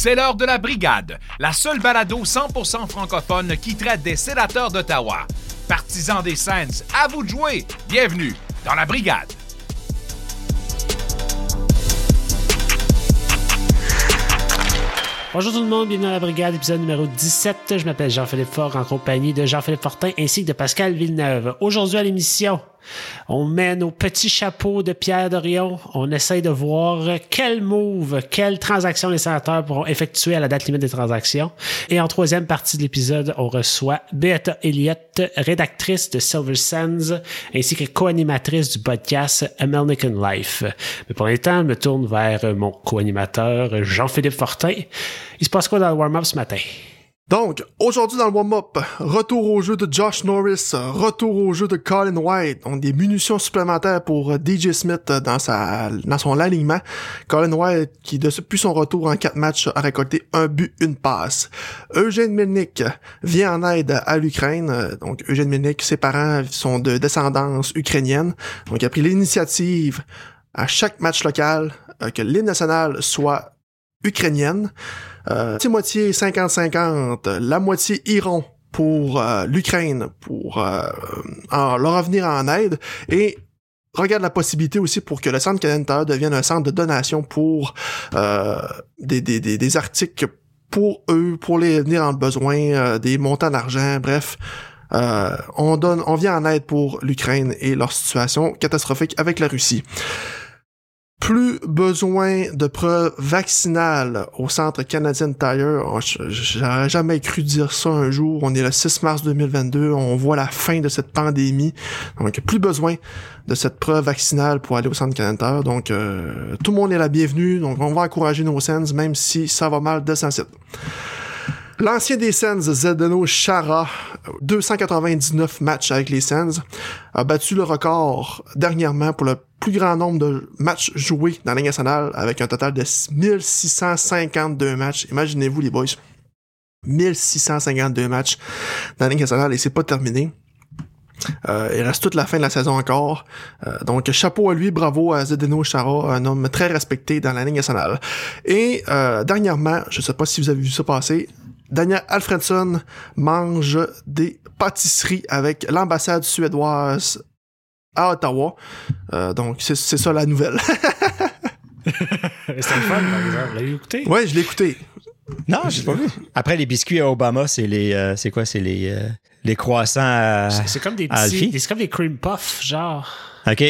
C'est l'heure de la brigade, la seule balado 100% francophone qui traite des sénateurs d'Ottawa. Partisans des Saints, à vous de jouer. Bienvenue dans la brigade. Bonjour tout le monde, bienvenue dans la brigade, épisode numéro 17. Je m'appelle Jean-Philippe Fort en compagnie de Jean-Philippe Fortin ainsi que de Pascal Villeneuve. Aujourd'hui à l'émission, on met nos petits chapeaux de Pierre Dorion. On essaye de voir quel move, quelle transaction les sénateurs pourront effectuer à la date limite des transactions. Et en troisième partie de l'épisode, on reçoit Beata Elliott, rédactrice de Silver Sands, ainsi que co-animatrice du podcast American Life. Mais pour l'instant, je me tourne vers mon co-animateur Jean-Philippe Fortin. Il se passe quoi dans le warm-up ce matin? Donc, aujourd'hui dans le warm-up, retour au jeu de Josh Norris, retour au jeu de Colin White, donc des munitions supplémentaires pour euh, DJ Smith dans sa dans son alignement. Colin White qui depuis son retour en quatre matchs a récolté un but, une passe. Eugène Milnik vient en aide à l'Ukraine. Donc Eugène Milnik, ses parents sont de descendance ukrainienne. Donc il a pris l'initiative à chaque match local euh, que l'hymne national soit ukrainienne. Euh, moitié 50-50, la moitié iront pour euh, l'Ukraine pour euh, leur revenir en aide et regarde la possibilité aussi pour que le centre canadien devienne un centre de donation pour euh, des, des, des, articles pour eux, pour les venir en besoin, des montants d'argent, bref. on donne, on vient en aide pour l'Ukraine et leur situation catastrophique avec la Russie plus besoin de preuves vaccinales au Centre canadien Tire. Oh, j'aurais jamais cru dire ça un jour. On est le 6 mars 2022. On voit la fin de cette pandémie. Donc, plus besoin de cette preuve vaccinale pour aller au Centre canadien Tire. Donc, euh, tout le monde est la bienvenue. Donc, on va encourager nos Sens, même si ça va mal de site. L'ancien des Sens, Zdeno Chara, 299 matchs avec les Sens, a battu le record dernièrement pour le plus grand nombre de matchs joués dans la Ligue nationale avec un total de 1652 matchs. Imaginez-vous les boys. 1652 matchs dans la Ligue nationale et c'est pas terminé. Euh, il reste toute la fin de la saison encore. Euh, donc, chapeau à lui, bravo à Zdeno Chara, un homme très respecté dans la Ligue nationale. Et euh, dernièrement, je sais pas si vous avez vu ça passer, Daniel Alfredson mange des pâtisseries avec l'ambassade suédoise à Ottawa. Euh, donc, c'est ça la nouvelle. C'était le fun, par exemple. L'as-tu écouté? Oui, je l'ai écouté. Non, j'ai pas vu. Après, les biscuits à Obama, c'est les. Euh, c'est quoi? C'est les, euh, les croissants à. C'est comme des petits. C'est comme des cream puffs, genre. OK.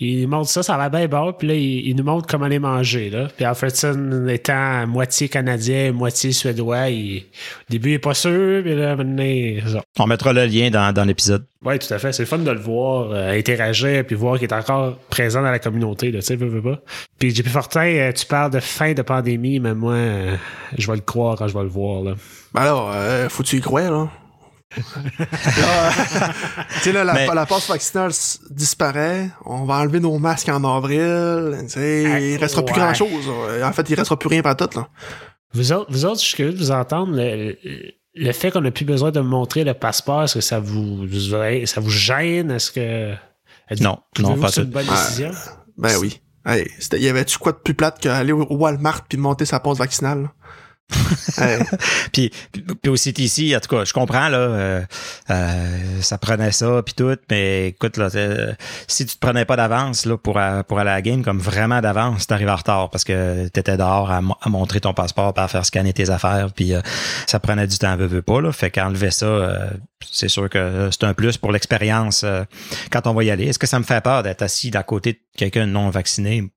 Il nous montre ça, ça va bien bon, puis là, il, nous montre comment les manger. Là. Puis Alfredson étant moitié canadien, moitié suédois, il, au début, il n'est pas sûr, puis là, maintenant, ça. On mettra le lien dans, dans l'épisode. Oui, tout à fait. C'est le fun de le voir euh, interagir, puis voir qu'il est encore présent dans la communauté, tu sais, veux, veux pas. Puis JP Fortin, euh, tu parles de fin de pandémie, mais moi, euh, je vais le croire quand je vais le voir. Là. Ben alors, faut-tu y croire, là? Tu sais, là, la, la passe vaccinale disparaît. On va enlever nos masques en avril. Tu sais, il restera plus grand chose. En fait, il restera plus rien pas tout, là. Vous autres, vous autres, je suis curieux de vous entendre. Le, fait qu'on n'a plus besoin de montrer le passeport, est-ce que ça vous, ça vous gêne? Est-ce que. Non, non, pas C'est une bonne décision? ben oui. Hey, il y avait-tu quoi de plus plate qu'aller au Walmart puis monter sa passe vaccinale? puis, puis aussi ici, en tout cas, je comprends là, euh, euh, ça prenait ça puis tout, mais écoute là, si tu te prenais pas d'avance là pour pour aller à la game comme vraiment d'avance, t'arrives en retard parce que t'étais dehors à, montrer ton passeport, à faire scanner tes affaires, puis euh, ça prenait du temps, veux, veux pas là, fait qu'enlever ça, c'est sûr que c'est un plus pour l'expérience quand on va y aller. Est-ce que ça me fait peur d'être assis d'à côté de quelqu'un non vacciné?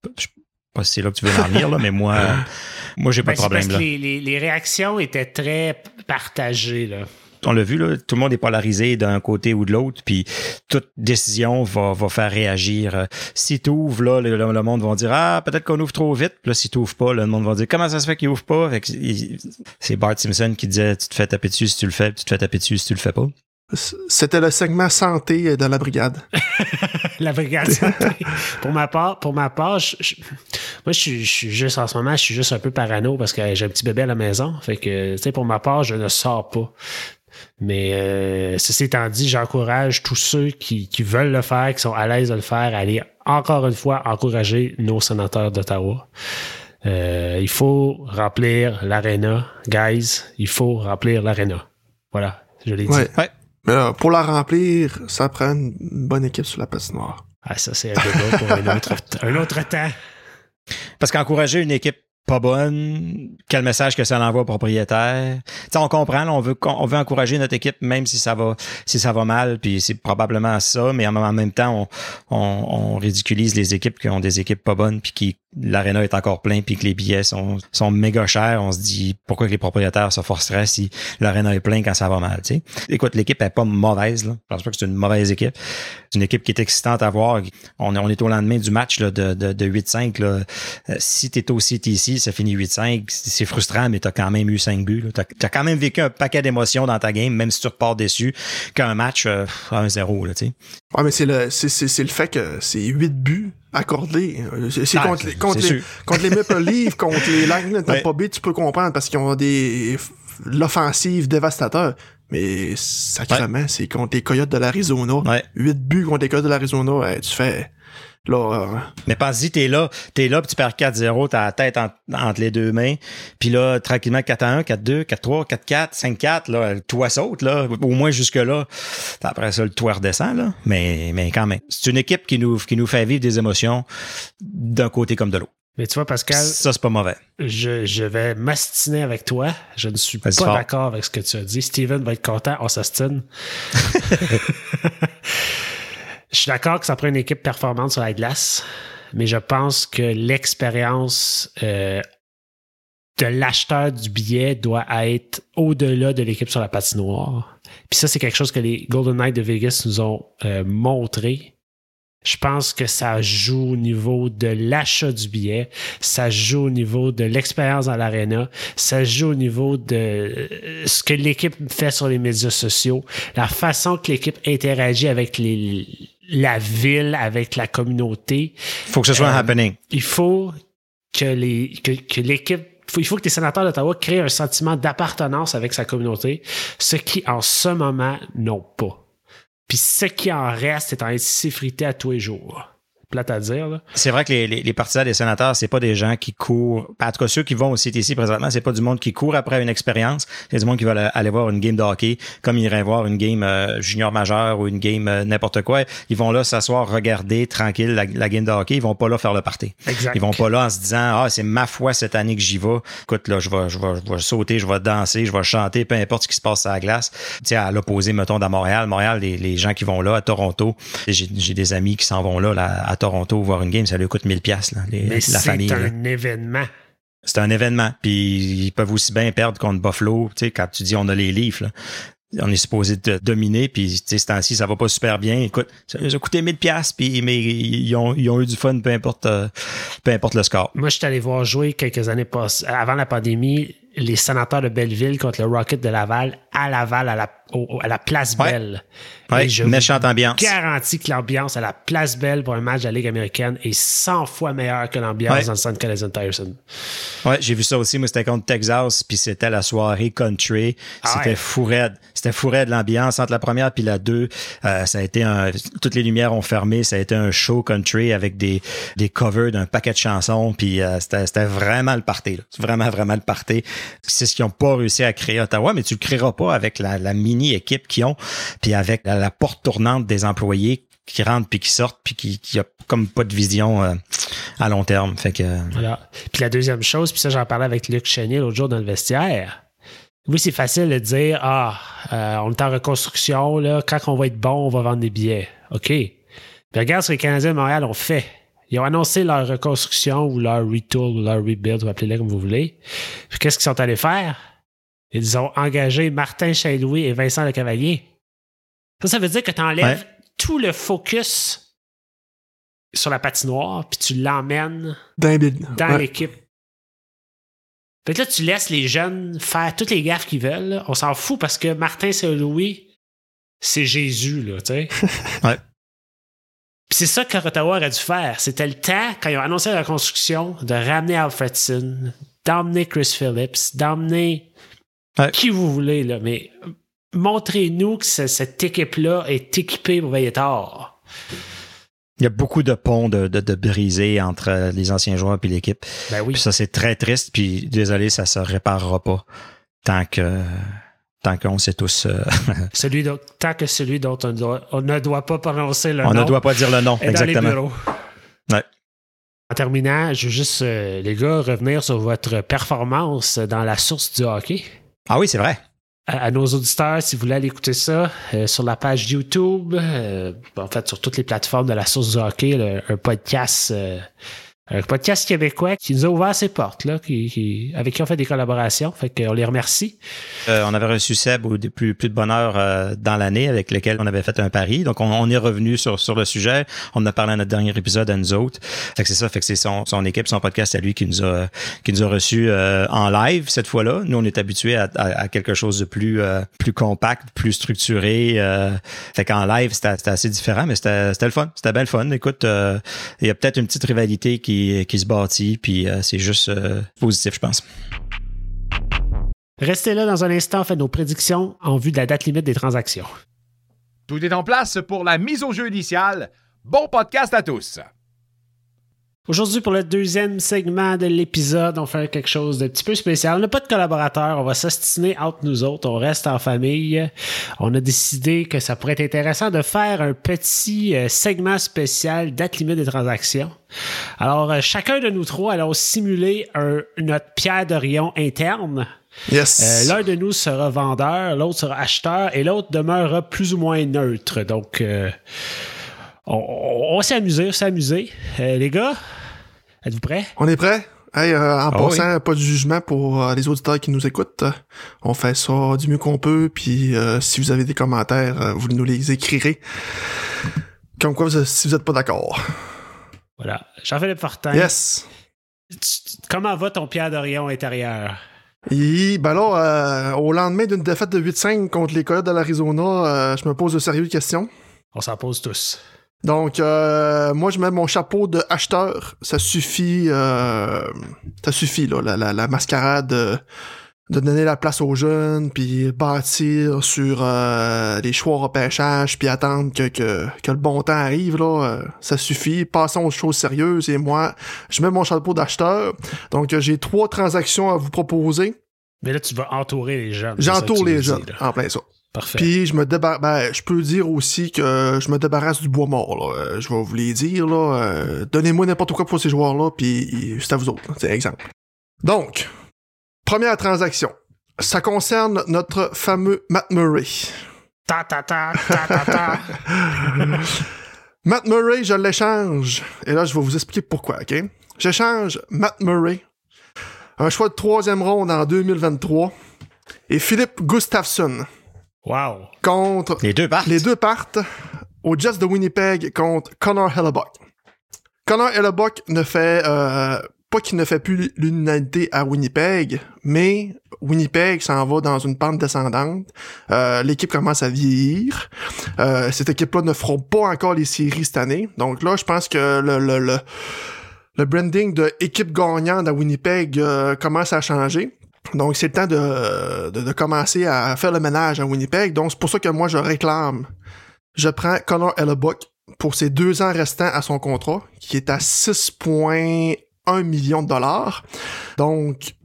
pas si c'est là que tu veux en venir, là, mais moi, moi, j'ai pas de ben, problème. Parce Que les, les, réactions étaient très partagées, là. On l'a vu, là, tout le monde est polarisé d'un côté ou de l'autre, puis toute décision va, va faire réagir. Si tu ouvres, là, le, monde va dire Ah, peut-être qu'on ouvre trop vite. Puis là, si tu ouvres pas, le monde va dire Comment ça se fait qu'il ouvre pas? C'est Bart Simpson qui disait Tu te fais taper dessus si tu le fais, tu te fais taper dessus si tu le fais pas. C'était le segment santé de la brigade. la brigade santé. pour ma part, pour ma part, moi je suis, juste en ce moment, je suis juste un peu parano parce que j'ai un petit bébé à la maison. Fait que, tu sais, pour ma part, je ne sors pas. Mais euh, ceci étant dit, j'encourage tous ceux qui, qui, veulent le faire, qui sont à l'aise de le faire, à aller encore une fois encourager nos sénateurs d'Ottawa. Euh, il faut remplir l'aréna. Guys, il faut remplir l'aréna. Voilà, je l'ai dit. Ouais. Mais là, pour la remplir, ça prend une bonne équipe sur la patinoire. Ah, ça, c'est un débat pour un autre, un autre temps. Parce qu'encourager une équipe pas bonne, quel message que ça l'envoie au propriétaire? T'sais, on comprend, on veut on veut encourager notre équipe même si ça va si ça va mal, puis c'est probablement ça, mais en même temps on, on, on, ridiculise les équipes qui ont des équipes pas bonnes puis qui l'aréna est encore plein puis que les billets sont, sont méga chers, on se dit pourquoi que les propriétaires se forceraient si l'aréna est plein quand ça va mal. sais? Écoute, l'équipe est pas mauvaise. Là. Je pense pas que c'est une mauvaise équipe. C'est une équipe qui est excitante à voir. On, on est au lendemain du match là, de, de, de 8-5. Là. Euh, si tu es au CTC, ça finit 8-5. C'est frustrant, mais tu as quand même eu 5 buts. Tu as, quand même vécu un paquet d'émotions dans ta game, même si tu repars déçu qu'un match euh, 1-0. Là, sais. ouais, mais c'est le, c'est, c'est le fait que c'est 8 buts accordé. C'est ah, contre, les, contre, les, contre, les, Maple Leafs, contre les Lightning de Tampa Bay, tu peux comprendre parce qu'ils ont des l'offensive dévastateur. Mais sacrément, ouais. c'est contre les Coyotes de l'Arizona. Ouais. 8 buts contre les Coyotes de l'Arizona. Tu fais Là, euh... Mais pense-y, t'es là, t'es là, puis tu perds 4-0, t'as la tête en, entre les deux mains, puis là, tranquillement, 4-1, 4-2, 4-3, 4-4, 5-4, là, le toit saute, là, au moins jusque-là. Après ça, le toit redescend, là, mais, mais quand même. C'est une équipe qui nous, qui nous fait vivre des émotions d'un côté comme de l'autre. Mais tu vois, Pascal. Ça, c'est pas mauvais. Je, je vais m'astiner avec toi. Je ne suis pas d'accord avec ce que tu as dit. Steven va être content. On s'astine. Je suis d'accord que ça prend une équipe performante sur la glace, mais je pense que l'expérience euh, de l'acheteur du billet doit être au-delà de l'équipe sur la patinoire. Puis ça, c'est quelque chose que les Golden Knights de Vegas nous ont euh, montré. Je pense que ça joue au niveau de l'achat du billet, ça joue au niveau de l'expérience dans l'aréna, ça joue au niveau de ce que l'équipe fait sur les médias sociaux, la façon que l'équipe interagit avec les, la ville, avec la communauté. Il faut que ce soit euh, un happening. Il faut que les que, que l'équipe il faut que les sénateurs d'Ottawa créent un sentiment d'appartenance avec sa communauté, ce qui en ce moment n'ont pas. Puis ce qui en reste est en être à tous les jours plate à dire. C'est vrai que les, les, les, partisans des sénateurs, c'est pas des gens qui courent. En tout cas, ceux qui vont au CTC présentement, c'est pas du monde qui court après une expérience. C'est du monde qui va aller voir une game de hockey, comme ils iraient voir une game euh, junior majeur ou une game euh, n'importe quoi. Ils vont là s'asseoir, regarder tranquille la, la, game de hockey. Ils vont pas là faire le party. Exact. Ils vont pas là en se disant ah c'est ma foi cette année que j'y vais. Écoute là, je vais, je vais, je vais sauter, je vais danser, je vais chanter, peu importe ce qui se passe à la glace. Tu sais à l'opposé mettons d'à Montréal, Montréal les, les gens qui vont là à Toronto, j'ai des amis qui s'en vont là, là à Toronto voir une game, ça lui coûte 1000 pièces la famille. C'est un là. événement. C'est un événement. Puis ils peuvent aussi bien perdre contre Buffalo. Tu sais, quand tu dis on a les livres, là, on est supposé te dominer, puis tu sais, ce temps-ci, ça va pas super bien. Écoute, ça nous a coûté 1000 pièces puis mais ils ont, ils ont eu du fun, peu importe, euh, peu importe le score. Moi, je suis allé voir jouer quelques années passées, avant la pandémie, les sénateurs de Belleville contre le Rocket de Laval à Laval, à la, au, à la Place Belle. Ouais, je méchante ambiance. garantis que l'ambiance à la Place Belle pour un match de la Ligue américaine est 100 fois meilleure que l'ambiance ouais. dans le centre Canadian Tyson. Ouais, j'ai vu ça aussi. Moi, c'était contre Texas, puis c'était la soirée country. Ah c'était fou raide. C'était fou raide l'ambiance entre la première puis la deux. Euh, ça a été un, toutes les lumières ont fermé. Ça a été un show country avec des, des covers d'un paquet de chansons. Puis euh, c'était, c'était vraiment le party. Là. Vraiment, vraiment le party. C'est ce qu'ils n'ont pas réussi à créer à Ottawa, mais tu le créeras pas avec la, la mini équipe qu'ils ont, puis avec la, porte tournante des employés qui rentrent puis qui sortent puis qui, qui comme pas de vision euh, à long terme. Fait que voilà. Puis la deuxième chose, puis ça j'en parlais avec Luc Chenier l'autre jour dans le vestiaire. Oui, c'est facile de dire ah, euh, on est en reconstruction là, quand on va être bon, on va vendre des billets. OK. Regarde ce que les Canadiens de Montréal ont fait. Ils ont annoncé leur reconstruction ou leur retool leur rebuild, vous appelez-le comme vous voulez. Puis qu'est-ce qu'ils sont allés faire? Ils ont engagé Martin Chaillouis et Vincent Le Cavalier. Ça, ça veut dire que tu enlèves ouais. tout le focus sur la patinoire, puis tu l'emmènes dans, dans ouais. l'équipe. Fait que là, tu laisses les jeunes faire toutes les gaffes qu'ils veulent. On s'en fout parce que Martin Saint-Louis, c'est Jésus, là, tu sais. ouais. Puis c'est ça que Ottawa aurait dû faire. C'était le temps, quand ils ont annoncé la construction, de ramener Alfredson, d'emmener Chris Phillips, d'emmener ouais. qui vous voulez, là. Mais montrez-nous que cette équipe-là est équipée pour veiller tard. Il y a beaucoup de ponts de, de, de brisés entre les anciens joueurs et l'équipe. Ben oui. Puis ça, c'est très triste. Puis désolé, ça se réparera pas tant que tant qu'on sait tous. euh, Celui tant que celui dont on, doit- on ne doit pas prononcer le on nom. ne doit pas dire le nom. est dans les Exactement. bureaux. Ouais. En terminant, je veux juste, euh, les gars, revenir sur votre performance dans la source du hockey. Ah oui, c'est vrai. À, nos auditeurs, si vous voulez aller écouter ça, euh, sur la page YouTube, euh, en fait, sur toutes les plateformes de la source du hockey, un podcast. Un podcast québécois qui nous a ouvert ses portes, là, qui, qui- avec qui on fait des collaborations. Fait qu'on les remercie. Euh, on avait reçu Seb au plus, plus de bonheur euh, dans l'année avec lequel on avait fait un pari. Donc, on, on est revenu sur, sur le sujet. On en a parlé à notre dernier épisode à nous autres. Fait que c'est ça. Fait que c'est son, son équipe, son podcast à lui qui nous a, qui nous a reçus euh, en live cette fois-là. Nous, on est habitués à, à- à quelque chose de plus, euh, plus compact, plus structuré. Euh, fait qu'en live, c'était c'était assez différent, mais c'était c'était le fun. C'était bien le fun. Écoute, euh, il y a peut-être une petite rivalité qui, qui se bâtit, puis euh, c'est juste euh, positif, je pense. Restez là dans un instant, on fait nos prédictions en vue de la date limite des transactions. Tout est en place pour la mise au jeu initiale. Bon podcast à tous! Aujourd'hui, pour le deuxième segment de l'épisode, on fait quelque chose de petit peu spécial. On n'a pas de collaborateurs, on va s'ostiner entre nous autres, on reste en famille. On a décidé que ça pourrait être intéressant de faire un petit euh, segment spécial date limite des transactions. Alors, euh, chacun de nous trois allons simuler un- notre pierre de rayon interne. Yes. Euh, L'un de nous sera vendeur, l'autre sera acheteur et l'autre demeurera plus ou moins neutre. Donc, euh, on, on- on va s'amuser, on va s'amuser. Euh, les gars, êtes-vous prêts? On est prêt? Hey, euh, en Ah passant, pas de jugement pour euh, les auditeurs qui nous écoutent. On fait ça du mieux qu'on peut, puis euh, si vous avez des commentaires, vous nous les écrirez. Comme quoi, vous- si vous êtes pas d'accord. Voilà. Jean-Philippe Fortin, Yes. comment va ton Pierre d'Orion intérieur? Et ben là, au lendemain d'une défaite de 8-5 contre les Coyotes de l'Arizona, je me pose de sérieuses questions. On s'en pose tous. Donc, euh, moi, je mets mon chapeau de acheteur. Ça suffit, euh, ça suffit, là, la, la, la mascarade de, de donner la place aux jeunes, puis bâtir sur euh, les choix au repêchage, puis attendre que, que, que le bon temps arrive, là. euh, ça suffit. Passons aux choses sérieuses. Et moi, je mets mon chapeau d'acheteur. Donc, euh, j'ai trois transactions à vous proposer. Mais là, tu vas entourer les jeunes. J'entoure les jeunes, en plein ça. Parfait. Puis je me débarrasse. Ben, je peux dire aussi que je me débarrasse du bois mort. Là. Euh, je vais vous les dire. Là. Euh, Donnez-moi n'importe quoi pour ces joueurs-là, puis c'est à vous autres. C'est exemple. Donc, première transaction. Ça concerne notre fameux Matt Murray. Ta ta ta ta ta ta. Matt Murray, je l'échange. Et là, je vais vous expliquer pourquoi, OK? J'échange Matt Murray, un choix de troisième ronde en 2023, et Philippe Gustafsson wow. contre Les deux partent. Les deux partent aux Jets de Winnipeg contre Connor Hellebuck. Connor Hellebuck ne fait euh, pas qu'il ne fait plus l'unanimité à Winnipeg, mais Winnipeg s'en va dans une pente descendante. Euh, L'équipe commence à vieillir. Euh, cette équipe-là ne fera pas encore les séries cette année. Donc là, je pense que le, le, le, le branding de équipe gagnante à Winnipeg euh, commence à changer. Donc, c'est le temps de, de, de commencer à faire le ménage à Winnipeg. Donc, c'est pour ça que moi, je réclame. Je prends Connor Hellebuck pour ses deux ans restants à son contrat, qui est à 6,1 millions de dollars. Donc,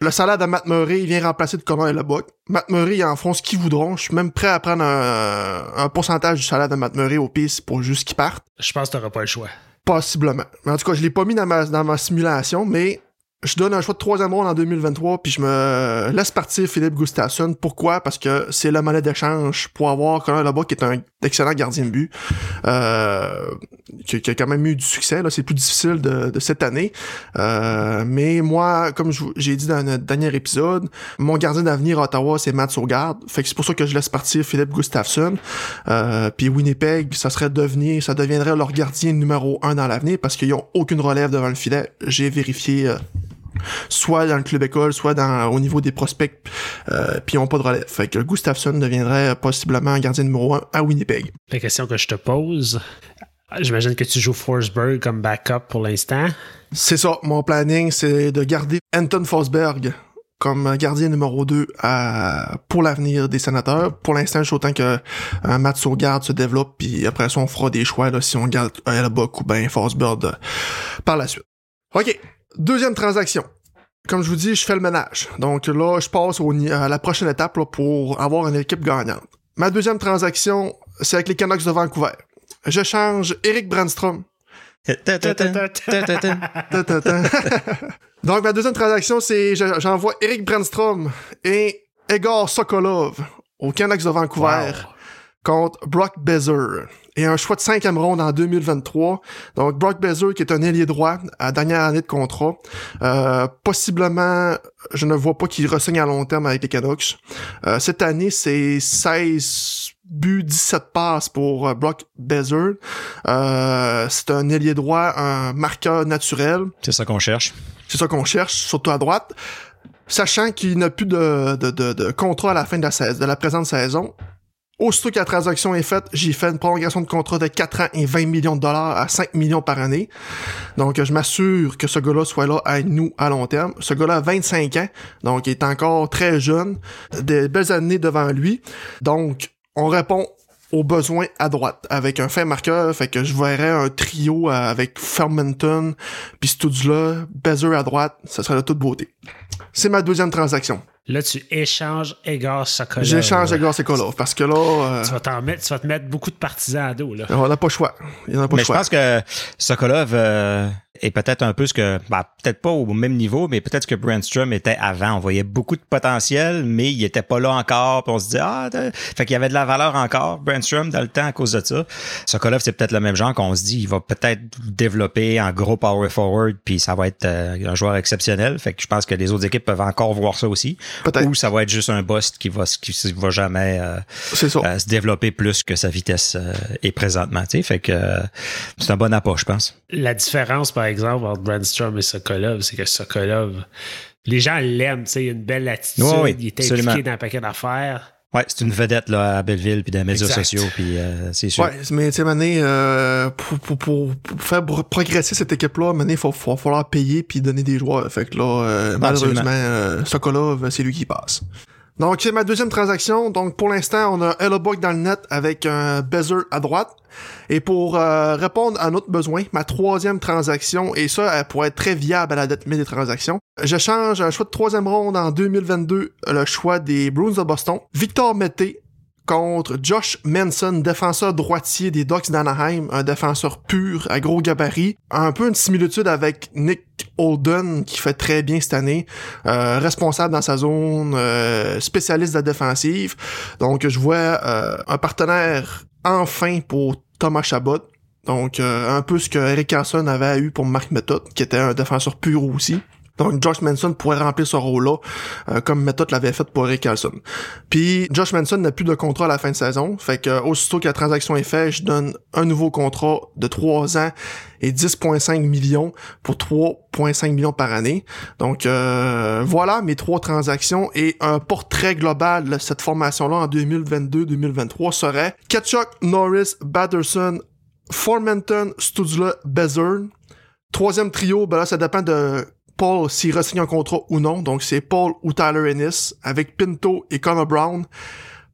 le salaire de Matt Murray il vient remplacer de Connor Hellebuck. Matt Murray, ils en feront ce qu'ils voudront. Je suis même prêt à prendre un, un pourcentage du salaire de Matt Murray au piste pour juste qu'il parte. Je pense que tu pas le choix. Possiblement. Mais en tout cas, je l'ai pas mis dans ma, dans ma simulation, mais je donne un choix de troisième ronde en 2023, puis je me laisse partir Philippe Gustafsson. Pourquoi? Parce que c'est la monnaie d'échange pour avoir Connor là-bas qui est un excellent gardien de but, euh, qui, a quand même eu du succès. Là, c'est plus difficile de, cette année. Euh, mais moi, comme j'ai dit dans notre dernier épisode, mon gardien d'avenir à Ottawa, c'est Matt Saugarde. Fait que c'est pour ça que je laisse partir Philippe Gustafsson. Euh, puis Winnipeg, ça serait devenir, ça deviendrait leur gardien numéro un dans l'avenir parce qu'ils ont aucune relève devant le filet. J'ai vérifié euh, soit dans le club école, soit dans au niveau des prospects, euh, puis ils ont pas de relève. Fait que Gustafsson deviendrait possiblement un gardien numéro un à Winnipeg. La question que je te pose, j'imagine que tu joues Forsberg comme backup pour l'instant. C'est ça, mon planning, c'est de garder Anton Forsberg comme gardien numéro 2 à, pour l'avenir des sénateurs. Pour l'instant, je suis autant que un Matt Saugarde se développe, puis après ça, on fera des choix là, si on garde Hellebuck ou ben Forsberg euh, par la suite. OK. Deuxième transaction. Comme je vous dis, je fais le ménage. Donc là, je passe au, à la prochaine étape là, pour avoir une équipe gagnante. Ma deuxième transaction, c'est avec les Canucks de Vancouver. Je change Eric Brandstrom. Donc, ma deuxième transaction, c'est j'envoie Eric Brandstrom et Egor Sokolov aux Canucks de Vancouver contre Brock Bezer et un choix de cinquième ronde en 2023. Donc Brock Bezer qui est un ailier droit à dernière année de contrat. Euh, possiblement, je ne vois pas qu'il ressigne à long terme avec les Canucks. Euh, cette année, c'est 16 buts, 17 passes pour euh, Brock Bezer. c'est un ailier droit, un marqueur naturel. C'est ça qu'on cherche. C'est ça qu'on cherche, surtout à droite. Sachant qu'il n'a plus de, de, de, de, contrat à la fin de la, de la présente saison, Aussitôt que la transaction est faite, j'ai fait une prolongation de contrat de 4 ans et 20 millions de dollars à 5 millions par année. Donc, je m'assure que ce gars-là soit là à nous à long terme. Ce gars-là a 25 ans, donc il est encore très jeune, des belles années devant lui. Donc, on répond aux besoins à droite avec un fin marqueur, fait que je verrais un trio avec Fermenton, puis Studula, Bezer à droite, ça serait de toute beauté. C'est ma deuxième transaction. Là, tu échanges Egor Sokolov. J'échange Egor Sokolov parce que là. Euh, tu, vas mettre, tu vas te mettre beaucoup de partisans à dos. Là. On n'a pas le choix. Il a pas mais choix. je pense que Sokolov, euh, et peut-être un peu ce que, bah, peut-être pas au même niveau, mais peut-être ce que Brandstrom était avant. On voyait beaucoup de potentiel, mais il était pas là encore. Puis on se dit ah, fait qu'il y avait de la valeur encore, Brandstrom, dans le temps à cause de ça. Sokolov, c'est peut-être le même genre qu'on se dit, il va peut-être développer en gros power forward, puis ça va être euh, un joueur exceptionnel. Fait que je pense que les autres équipes peuvent encore voir ça aussi. Ou ça va être juste un bust qui va, qui va jamais euh, euh, se développer plus que sa vitesse est présentement. Fait que c'est un bon apport, je pense. La différence, par exemple, entre Brandstrom et Sokolov, c'est que Sokolov, les gens l'aiment, tu sais, il a une belle attitude, il est impliqué dans un paquet d'affaires. Ouais, c'est une vedette là, à Belleville puis dans les médias sociaux puis euh, c'est sûr. Ouais, mais tu sais Mané euh, pour, pour, pour, faire progresser cette équipe là, Mané il va falloir payer puis donner des joueurs. Fait que là euh, malheureusement euh, Sokolov, c'est lui qui passe. Donc, c'est ma deuxième transaction. Donc, pour l'instant, on a Hellebuck dans le net avec un Bezer à droite. Et pour euh, répondre à notre besoin, ma troisième transaction, et ça, elle pourrait être très viable à la date des transactions, je change un choix de troisième ronde en 2022, le choix des Bruins de Boston. Victor Mété, contre Josh Manson, défenseur droitier des Ducks d'Anaheim, un défenseur pur à gros gabarit, un peu une similitude avec Nick Holden qui fait très bien cette année, euh, responsable dans sa zone, euh, spécialiste de la défensive. Donc je vois euh, un partenaire enfin pour Thomas Chabot. Donc un peu ce que Eric Carson avait eu pour Mark Method, qui était un défenseur pur aussi. Donc Josh Manson pourrait remplir ce rôle-là euh, comme méthode l'avait fait pour Eric Carlson. Puis Josh Manson n'a plus de contrat à la fin de saison, fait que aussitôt que la transaction est faite, je donne un nouveau contrat de 3 ans et 10.5 millions pour 3.5 millions par année. Donc euh, voilà mes trois transactions et un portrait global de cette formation-là en 2022-2023 serait Ketchuk, Norris, Batterson, Formenton, Studzla, Bezern. Troisième trio, ben là, ça dépend de Paul s'il ressigne un contrat ou non. Donc c'est Paul ou Tyler Ennis avec Pinto et Connor Brown.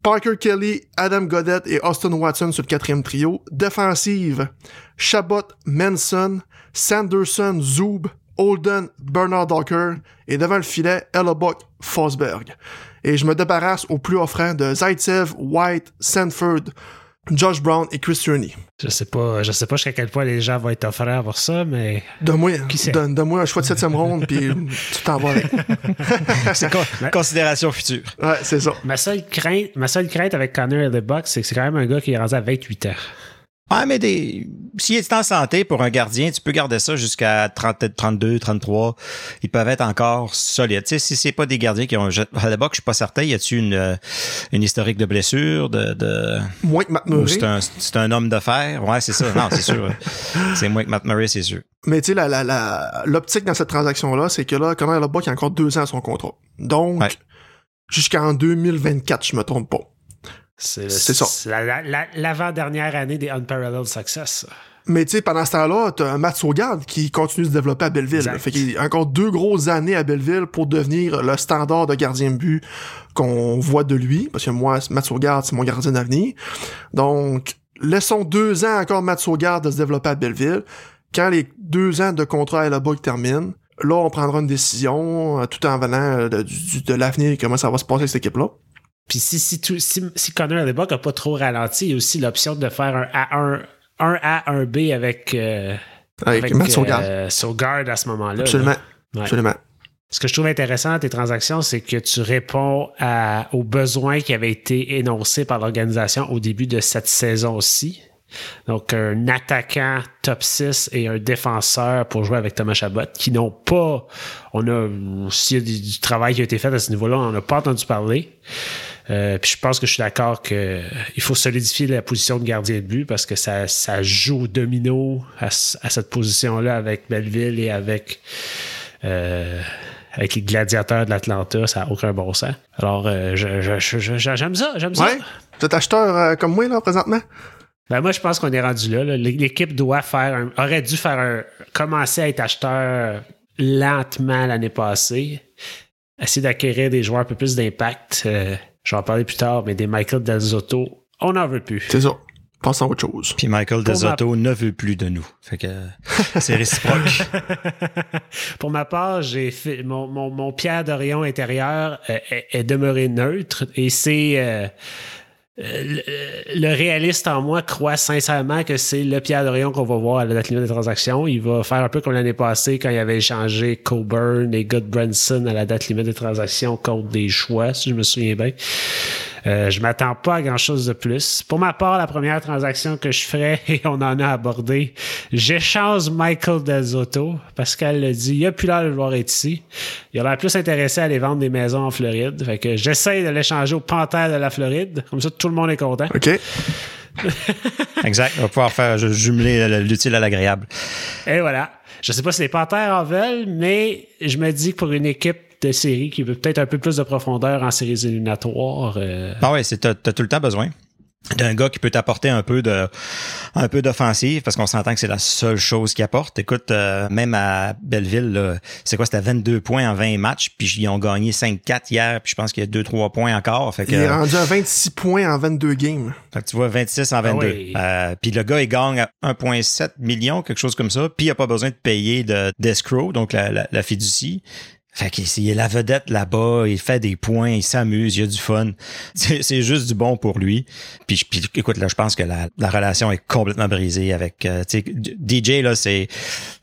Parker Kelly, Adam Goddett et Austin Watson sur le quatrième trio. Défensive, Chabot, Manson, Sanderson, Zub, Holden, Bernard Docker et devant le filet, Hellebuck, Fosberg. Et je me débarrasse au plus offrant de Zaitsev, White, Sanford, Josh Brown et Chris Tierney. Je sais pas, je sais pas jusqu'à quel point les gens vont être offrants pour ça, mais. Donne-moi, un choix de septième ronde, puis tu t'en vas c'est considération future. Ouais, c'est ça. Ma seule crainte, ma seule crainte avec Connor et the Bucks, c'est que c'est quand même un gars qui est rendu à 28 ans. Ouais, mais des... s'il est en santé pour un gardien, tu peux garder ça jusqu'à 30, 32, 33. Ils peuvent être encore solides. Tu sais, si c'est pas des gardiens qui ont... À l'époque, je suis pas certain. Y a-tu une, euh, une historique de blessure, de... de... Moins que Matt C'est un, c'est un homme de fer. Ouais, c'est ça. Non, c'est sûr. c'est moins que Matt Murray, c'est sûr. Mais tu sais, la, la, la, l'optique dans cette transaction-là, c'est que là, Connor Lebock a encore deux ans à son contrat. Donc, jusqu'en 2024, je me trompe pas. C'est ça. l'avant-dernière année des Unparalleled Success. Mais tu sais, pendant ce temps-là, t'as Matt Sogard qui continue de se développer à Belleville. Fait qu'il y a encore deux grosses années à Belleville pour devenir le standard de gardien de but qu'on voit de lui. Parce que moi, Matt Sogard, c'est mon gardien d'avenir. Donc, laissons deux ans encore Matt Sogard de se développer à Belleville. Quand les deux ans de contrat à la bug terminent, là, on prendra une décision euh, tout en venant euh, de, du- de l'avenir, comment ça va se passer avec cette équipe-là. Puis si, si, tout- si, si Connor à l'époque n'a pas trop ralenti, il y a aussi l'option de faire un A1, un A, un B avec, euh, Avec, Matt Sogard. euh, à ce moment-là. Absolument. Ouais. Absolument. Ce que je trouve intéressant dans tes transactions, c'est que tu réponds à- aux besoins qui avaient été énoncés par l'organisation au début de cette saison-ci. Donc, un attaquant top 6 et un défenseur pour jouer avec Thomas Chabot, qui n'ont pas. On a. S'il y a du, du travail qui a été fait à ce niveau-là, on n'en a pas entendu parler. Euh, puis je pense que je suis d'accord que il faut solidifier la position de gardien de but parce que ça, ça joue au domino à, ce- à cette position-là avec Belleville et avec euh, avec les gladiateurs de l'Atlanta, ça n'a aucun bon sens. Alors, euh, j'aime ça, j'aime ça. Ouais. Êtes acheteur euh, comme moi, là, présentement? Ben moi, je pense qu'on est rendu là. là. L'équipe doit faire un- aurait dû faire un, commencer à être acheteur lentement l'année passée. Essayer d'acquérir des joueurs un peu plus d'impact. Euh, je vais en parler plus tard, mais des Michael Del Zotto, on n'en veut plus. C'est ça. Passons à autre chose. Puis Michael Desotto ne veut plus de nous. Fait que c'est réciproque. Pour ma part, j'ai fait mon, mon, mon Pierre d'Orion intérieur euh, est, est demeuré neutre et c'est euh, euh, le, réaliste en moi croit sincèrement que c'est le Pierre d'Orion qu'on va voir à la date limite des transactions. Il va faire un peu comme l'année passée quand il avait échangé Coburn et Goodbranson à la date limite des transactions contre des choix, si je me souviens bien. Euh, je m'attends pas à grand chose de plus. Pour ma part, la première transaction que je ferais, et on en a abordé, j'échange Michael Delzotto. Pascal l'a dit, il a plus l'air de vouloir être ici. Il a l'air plus intéressé à aller vendre des maisons en Floride. Fait que j'essaye de l'échanger au Panthère de la Floride. Comme ça, tout le monde est content. OK? exact. On va pouvoir faire ju- jumeler l'utile à l'agréable. Et voilà. Je sais pas si les Panthères en veulent, mais je me dis que pour une équipe de série qui veut peut-être un peu plus de profondeur en séries éliminatoires, euh, Ah ouais, c'est t'as, t'as tout le temps besoin d'un gars qui peut t'apporter un peu de un peu d'offensive parce qu'on s'entend que c'est la seule chose qu'il apporte. Écoute, euh, même à Belleville, là, c'est quoi, c'était 22 points en 20 matchs, puis ils ont gagné 5-4 hier, puis je pense qu'il y a 2-3 points encore. Fait que, Il est rendu à 26 points en 22 games. fait que tu vois 26 en 22. Ah oui. Euh, puis le gars, il gagne à 1,7 million, quelque chose comme ça, puis il a pas besoin de payer de d'escrow, donc la, la, la fiducie. Fait qu'il il est la vedette là-bas, il fait des points, il s'amuse, il a du fun. C'est juste du bon pour lui. Puis, écoute, là, je pense que la, la relation est complètement brisée avec... euh, DJ, là, c'est...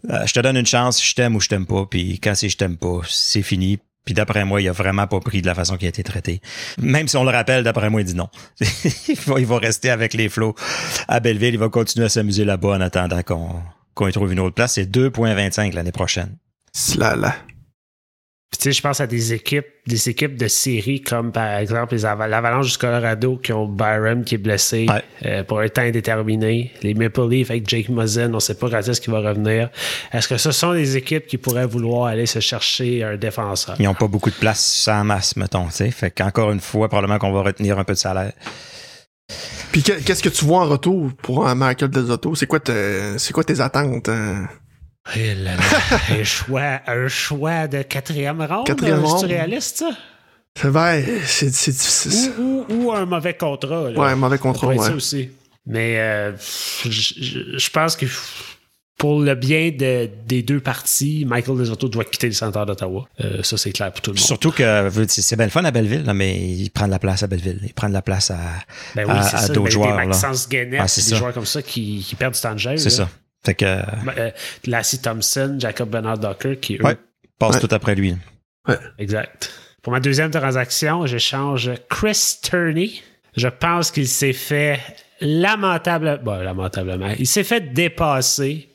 euh, je te donne une chance, je t'aime ou je t'aime pas. Puis quand c'est je t'aime pas, c'est fini. Puis d'après moi, il a vraiment pas pris de la façon qu'il a été traité. Même si on le rappelle, d'après moi, il dit non. il, va, il va rester avec les flots à Belleville. Il va continuer à s'amuser là-bas en attendant qu'on qu'on y trouve une autre place. C'est 2,25 l'année prochaine. Slala. Puis, tu sais, je pense à des équipes, des équipes de série comme par exemple les Ava- l'Avalanche du Colorado qui ont Byram qui est blessé Ouais. euh, pour un temps indéterminé. Les Maple Leafs avec Jake Muzzin, on ne sait pas quand est-ce qu'il va revenir. Est-ce que ce sont des équipes qui pourraient vouloir aller se chercher un défenseur? Ils n'ont pas beaucoup de place sans masse, mettons. tu sais. Fait qu'encore une fois, probablement qu'on va retenir un peu de salaire. Puis que- qu'est-ce que tu vois en retour pour un Michael Delzotto? C'est quoi, tes- c'est quoi tes attentes? hein? Eh là là, un, choix, un choix de quatrième ronde? Quatrième ronde. C'est réaliste, ça? C'est vrai, c'est difficile. Ou, ou- ou un mauvais contrat. Là. Ouais, mauvais pourrait contrôle, être ouais. ça aussi. Mais euh, je, pense que pour le bien de- des deux parties, Michael Desotto doit quitter le centre d'Ottawa. Euh, ça, c'est clair pour tout le monde. Surtout que c'est bien le fun à Belleville, là, mais il prend de la place à Belleville. Il prend de la place à, Ben oui, à- à d'autres Ben, joueurs. Des. Maxence Ah, c'est des ça. joueurs comme ça qui, qui perdent du temps de jeu. C'est ça. Fait que Ben, euh, Lassie Thompson, Jacob Bernard Docker, qui eux, Ouais. passe Ouais. tout après lui. Exact. Pour ma deuxième transaction, j'échange Chris Turney. Je pense qu'il s'est fait lamentable, bon, lamentablement, il s'est fait dépasser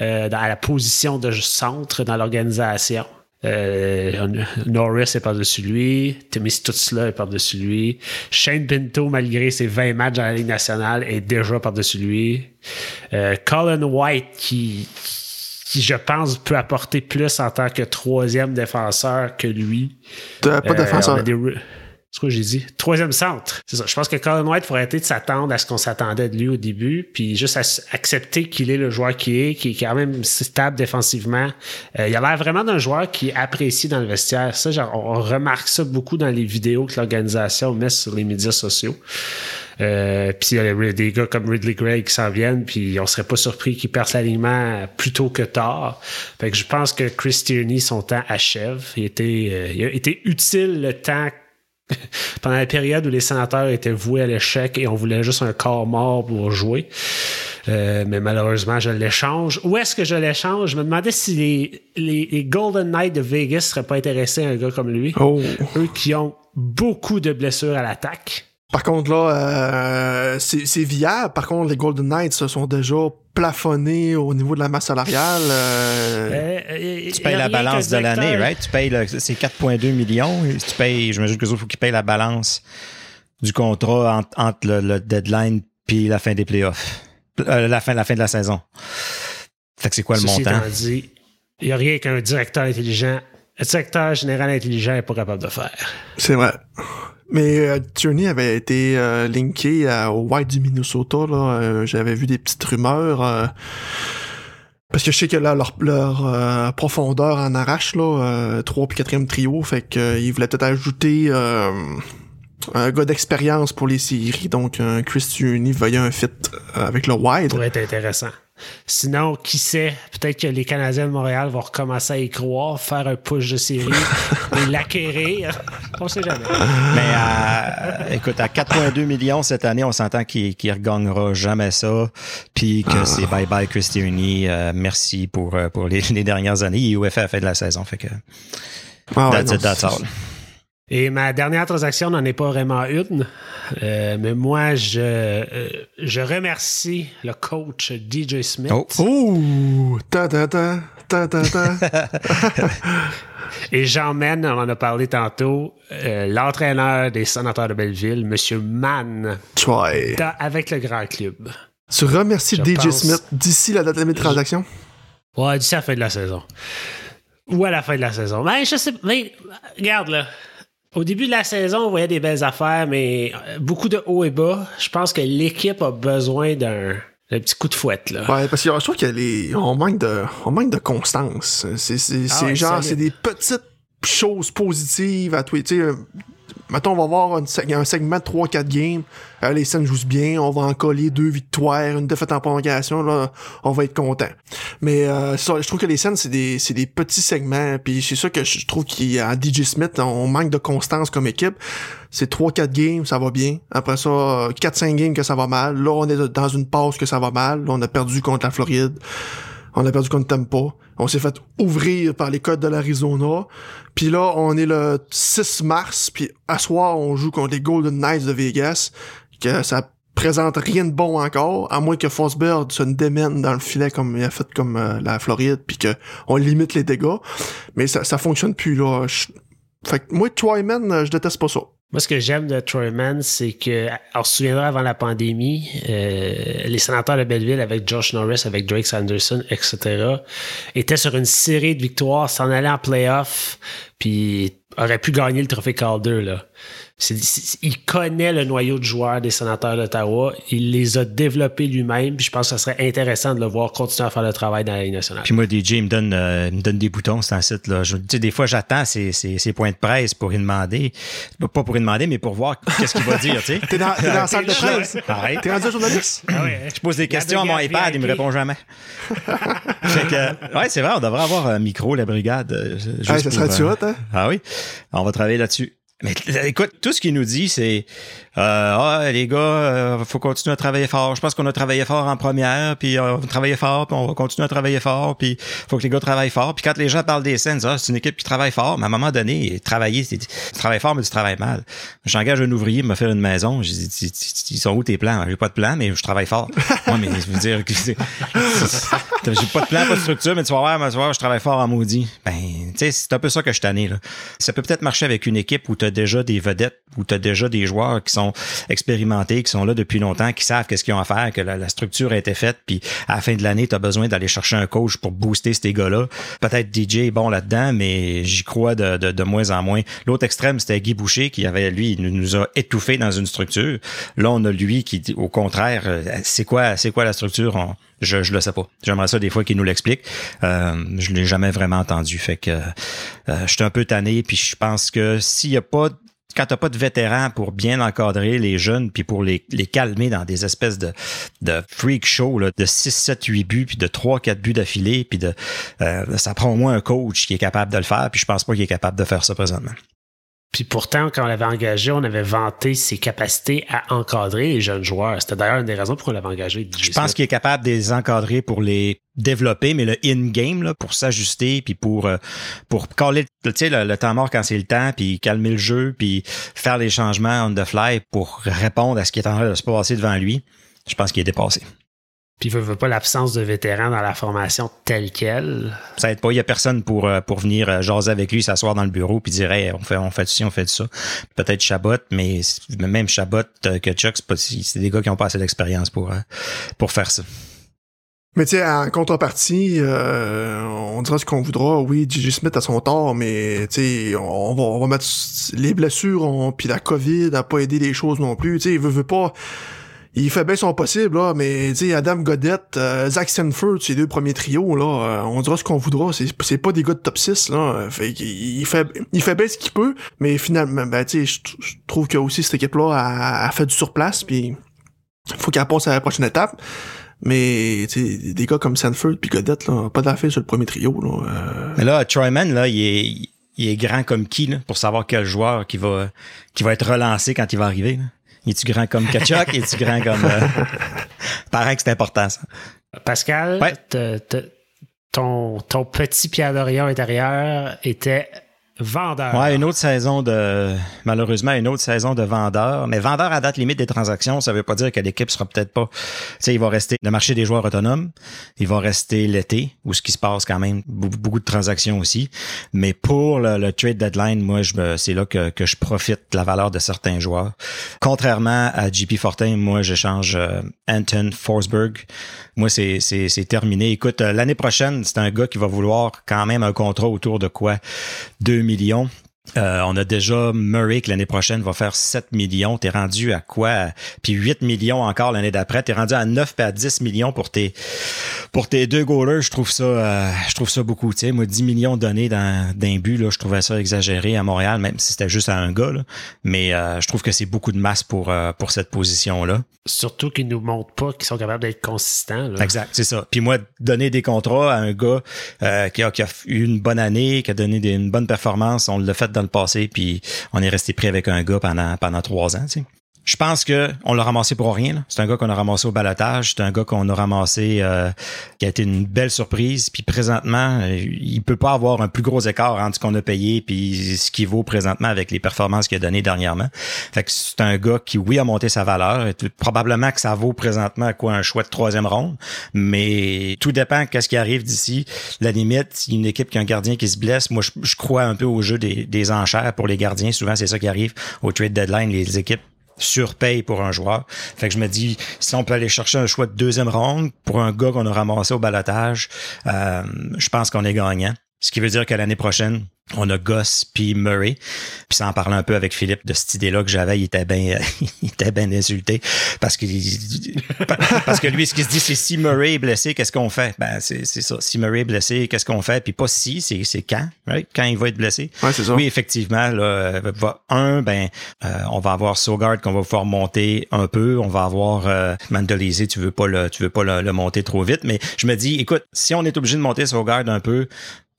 euh, dans à la position de centre dans l'organisation. Euh, Norris est par-dessus lui, Timmy Stutzla est par-dessus lui, Shane Pinto, malgré ses 20 matchs dans la Ligue nationale, est déjà par-dessus lui. Euh, Colin White, qui, qui, je pense, peut apporter plus en tant que troisième défenseur que lui. T'as pas de Euh, défenseur. C'est quoi j'ai dit? Troisième centre. C'est ça. Je pense que Colin White faut arrêter de s'attendre à ce qu'on s'attendait de lui au début, puis juste accepter qu'il est le joueur qui est, qui est quand même stable défensivement. Euh, il a l'air vraiment d'un joueur qui est apprécié dans le vestiaire. Ça, genre, on remarque ça beaucoup dans les vidéos que l'organisation met sur les médias sociaux. Euh, puis il y a des gars comme Ridley Gray qui s'en viennent, puis on serait pas surpris qu'ils percent l'alignement plus tôt que tard. Fait que je pense que Chris Tierney, son temps achève. Il était, euh, il a été utile le temps pendant la période où les sénateurs étaient voués à l'échec et on voulait juste un corps mort pour jouer. Euh, mais malheureusement, je l'échange. Où est-ce que je l'échange? Je me demandais si les, les, Golden Knights de Vegas seraient pas intéressés à un gars comme lui. Oh. Eux qui ont beaucoup de blessures à l'attaque. Par contre, là, euh, c'est viable. Par contre, les Golden Knights se sont déjà plafonnés au niveau de la masse salariale. Euh... euh tu payes la balance de l'année, right? Tu payes c'est 4,2 millions. Tu payes, j'imagine que il faut qu'ils payent la balance du contrat entre, le, deadline puis la fin des playoffs. Euh, la, fin, la fin de la saison. Fait que c'est quoi le montant? il n'y a rien qu'un directeur intelligent, un directeur général intelligent n'est pas capable de faire. C'est vrai. Mais euh, Tierney avait été euh, linké au White du Minnesota. Euh, j'avais vu des petites rumeurs. parce que je sais que là, leur, leur profondeur en arrache, là, 3 puis 4 trio. Fait qu'ils voulaient peut-être ajouter un gars d'expérience pour les séries. Donc, Chris Tierney voyait un fit avec le White. Ça pourrait être intéressant. Sinon, qui sait, peut-être que les Canadiens de Montréal vont recommencer à y croire, faire un push de série et l'acquérir. On sait jamais. Mais euh, écoute, à 4,2 millions cette année, on s'entend qu'il ne regagnera jamais ça. Puis que ah. c'est bye-bye Chris Tierney. Euh, merci pour, euh, pour les, dernières années. UFA a fait de la saison. Fait que ah that's it, that's all. Et ma dernière transaction n'en est pas vraiment une, euh, mais moi, je, euh, je remercie le coach DJ Smith. Oh! oh! Ta, ta, ta, ta, ta, ta. Et j'emmène, on en a parlé tantôt, euh, l'entraîneur des sénateurs de Belleville, M. Mann, Troy. avec le grand club. Tu remercies DJ Smith d'ici la date de mes transactions? Ouais, d'ici la fin de la saison. Ou à la fin de la saison. Mais je sais, mais regarde là. Au début de la saison, on voyait des belles affaires, mais euh, beaucoup de hauts et bas. Je pense que l'équipe a besoin d'un petit coup de fouette. Là. Ouais, parce que je trouve qu'on manque de, on manque de constance. C'est ah genre, c'est des petites choses positives à tweeter mettons, on va voir un, segment de 3-4 games. Euh, les scènes jouent bien. On va en coller deux victoires, une défaite en prolongation. Là, on va être content. Mais euh, ça, je trouve que les scènes, c'est des, des petits segments. Puis c'est ça que je trouve qu'à DJ Smith, on manque de constance comme équipe. C'est 3-4 games, ça va bien. Après ça, 4-5 games que ça va mal. Là, on est dans une pause que ça va mal. Là, on a perdu contre la Floride. On a perdu contre Tampa. On s'est fait ouvrir par les codes de l'Arizona. Puis là, on est le 6 mars. Puis à soir, on joue contre les Golden Knights de Vegas. Que ça présente rien de bon encore, à moins que Forsberg se démène dans le filet comme il a fait comme euh, la Floride, puis que on limite les dégâts. Mais ça, ça fonctionne plus là. Fait que moi, Twyman, je déteste pas ça. Moi, ce que j'aime de Troyman, c'est que, on se souviendra avant la pandémie, euh, les sénateurs de Belleville avec Josh Norris, avec Drake Sanderson, etc., étaient sur une série de victoires, s'en allaient en playoff, puis auraient pu gagner le trophée Calder, là il connaît le noyau de joueurs des sénateurs d'Ottawa. Il les a développés lui-même. je pense que ce serait intéressant de le voir continuer à faire le travail dans la Ligue nationale. Puis moi, DJ, il me donne, euh, me donne des boutons, c'est un site. Là. Je, des fois, j'attends ces, points de presse pour y demander. Pas pour y demander, mais pour voir qu'est-ce qu'il va dire. T'es dans, dans la salle de presse. T'es rendu journaliste? Ah je pose des questions à mon iPad, il me répond jamais. ouais, c'est vrai, on devrait avoir un micro, la brigade. Euh, ça serait-tu euh, hein? Ah oui, on va travailler là-dessus. Mais écoute, tout ce qu'il nous dit, c'est euh, ah, les gars, euh, faut continuer à travailler fort. Je pense qu'on a travaillé fort en première, puis euh, on va travailler fort, puis on va continuer à travailler fort, puis faut que les gars travaillent fort. Puis quand les gens parlent des scènes, ah, c'est une équipe qui travaille fort, mais à un moment donné, travailler, c'est tu travailles fort, mais tu travailles mal. J'engage un ouvrier pour me faire une maison. Je dis, ils sont où tes plans? J'ai pas de plan, mais je travaille fort. Moi, mais je veux dire, j'ai pas de plan, pas de structure, mais tu vas voir, tu vas voir, je travaille fort en maudit. Ben, tu sais, c'est un peu ça que je t'en là. Ça peut peut-être marcher avec une équipe où tu déjà des vedettes, où tu déjà des joueurs qui sont expérimentés, qui sont là depuis longtemps, qui savent qu'est-ce qu'ils ont à faire, que la, structure a été faite, puis à la fin de l'année, tu as besoin d'aller chercher un coach pour booster ces gars-là. Peut-être DJ est bon là-dedans, mais j'y crois de, moins en moins. L'autre extrême, c'était Guy Boucher, qui avait, lui, il nous a étouffé dans une structure. Là, on a lui qui, au contraire, euh, c'est quoi, c'est quoi la structure? Je, je le sais pas. J'aimerais ça des fois qu'il nous l'explique. Euh, je l'ai jamais vraiment entendu. Fait que euh, je suis un peu tanné, puis je pense que s'il y a pas quand t'as pas de vétérans pour bien encadrer les jeunes puis pour les, les calmer dans des espèces de, de freak show là, de 6, 7, 8 buts puis de 3, 4 buts d'affilée puis de euh, ça prend au moins un coach qui est capable de le faire puis je pense pas qu'il est capable de faire ça présentement. Puis pourtant, quand on l'avait engagé, on avait vanté ses capacités à encadrer les jeunes joueurs. C'était d'ailleurs une des raisons pour on l'avait engagé. Je pense qu'il est capable de les encadrer pour les développer, mais le in-game, pour s'ajuster, puis pour euh, pour caler le, le temps mort quand c'est le temps, puis calmer le jeu, puis faire les changements on the fly pour répondre à ce qui est en train de se passer devant lui, je pense qu'il est dépassé. Puis il veut pas l'absence de vétérans dans la formation telle qu'elle. Ça aide pas. Il y a personne pour, euh, pour venir euh, jaser avec lui, s'asseoir dans le bureau puis dire on fait on fait ci, on fait ça. Peut-être Chabot, mais même Chabot euh, que Chuck, c'est des gars qui ont pas assez d'expérience pour, pour faire ça. Mais tu sais, en contrepartie, on dira ce qu'on voudra. Oui, Gigi Smith a son tort, mais tu sais, on va, on va mettre les blessures, puis la COVID a pas aidé les choses non plus. Tu sais, il veut, veut pas il fait bien son possible, là, mais tu Adam Godette, euh, Zach Sanford, ces deux premiers trios, là, euh, on dira ce qu'on voudra, c'est pas des gars de top 6, là. Fait, il, fait, il fait bien ce qu'il peut, mais finalement, ben, tu je trouve que aussi cette équipe-là a, a, fait du surplace, puis faut qu'elle passe à la prochaine étape. Mais des gars comme Sanford puis Godette, là, pas d'affaire sur le premier trio. Là, euh. Mais là, Troyman, là, il est, il est grand comme qui, là, pour savoir quel joueur qui va, qui va être relancé quand il va arriver. Là? Es-tu grand comme Kachuk? Es-tu grand comme... Euh... Pareil que c'est important, ça. Pascal, ton, ton petit Pierre intérieur était vendeur. Ouais, une autre saison de malheureusement une autre saison de vendeur, mais vendeur à date limite des transactions, ça veut pas dire que l'équipe sera peut-être pas tu sais, il va rester le marché des joueurs autonomes, il va rester l'été où ce qui se passe quand même beaucoup de transactions aussi, mais pour le, trade deadline, moi je c'est là que, que je profite de la valeur de certains joueurs. Contrairement à JP Fortin, moi j'échange euh, Anton Forsberg. Moi c'est terminé. Écoute, euh, l'année prochaine, c'est un gars qui va vouloir quand même un contrat autour de quoi? 2 millions. Euh, on a déjà Murray que l'année prochaine va faire 7 millions. T'es rendu à quoi? Puis 8 millions encore l'année d'après. T'es rendu à 9 à 10 millions pour tes pour tes deux goalers. Je trouve ça euh, je trouve ça beaucoup. Tu sais, moi 10 millions donnés dans d'un but là, je trouvais ça exagéré à Montréal, même si c'était juste à un gars. Là. Mais euh, je trouve que c'est beaucoup de masse pour pour cette position là. Surtout qu'ils nous montrent pas qu'ils sont capables d'être consistants. Là. Exact, c'est ça. Puis moi donner des contrats à un gars qui a, qui, a, eu une bonne année, qui a donné des, une bonne performance, on l'a fait dans le passé, puis on est resté pris avec un gars pendant, pendant trois ans. Tu sais. Je pense que on l'a ramassé pour rien. C'est un gars qu'on a ramassé au balotage. C'est un gars qu'on a ramassé euh, qui a été une belle surprise. Puis présentement, euh, il peut pas avoir un plus gros écart entre ce qu'on a payé puis ce qui vaut présentement avec les performances qu'il a données dernièrement. Fait que c'est un gars qui, oui, a monté sa valeur. Probablement que ça vaut présentement quoi un choix de troisième ronde. Mais tout dépend qu'est-ce qui arrive d'ici. La limite, une équipe qui a un gardien qui se blesse. Moi, je, crois un peu au jeu des, des enchères pour les gardiens. Souvent, c'est ça qui arrive au trade deadline. Les équipes surpaye pour un joueur. Fait que je me dis, si on peut aller chercher un choix de deuxième ronde pour un gars qu'on a ramassé au balotage, euh, je pense qu'on est gagnant. Ce qui veut dire que l'année prochaine, on a Goss puis Murray. Puis ça en parlant un peu avec Philippe de cette idée-là que j'avais, il était bien il était bien insulté parce que parce que lui ce qu'il se dit c'est si Murray est blessé, qu'est-ce qu'on fait? Ben c'est ça, si Murray est blessé, qu'est-ce qu'on fait? Puis pas si, c'est c'est quand, right? Quand il va être blessé. Ouais, c'est ça. Oui, effectivement là euh, un ben euh, on va avoir Sogard qu'on va pouvoir monter un peu, on va avoir euh, tu veux pas le tu veux pas le, monter trop vite mais je me dis écoute, si on est obligé de monter Sogard un peu,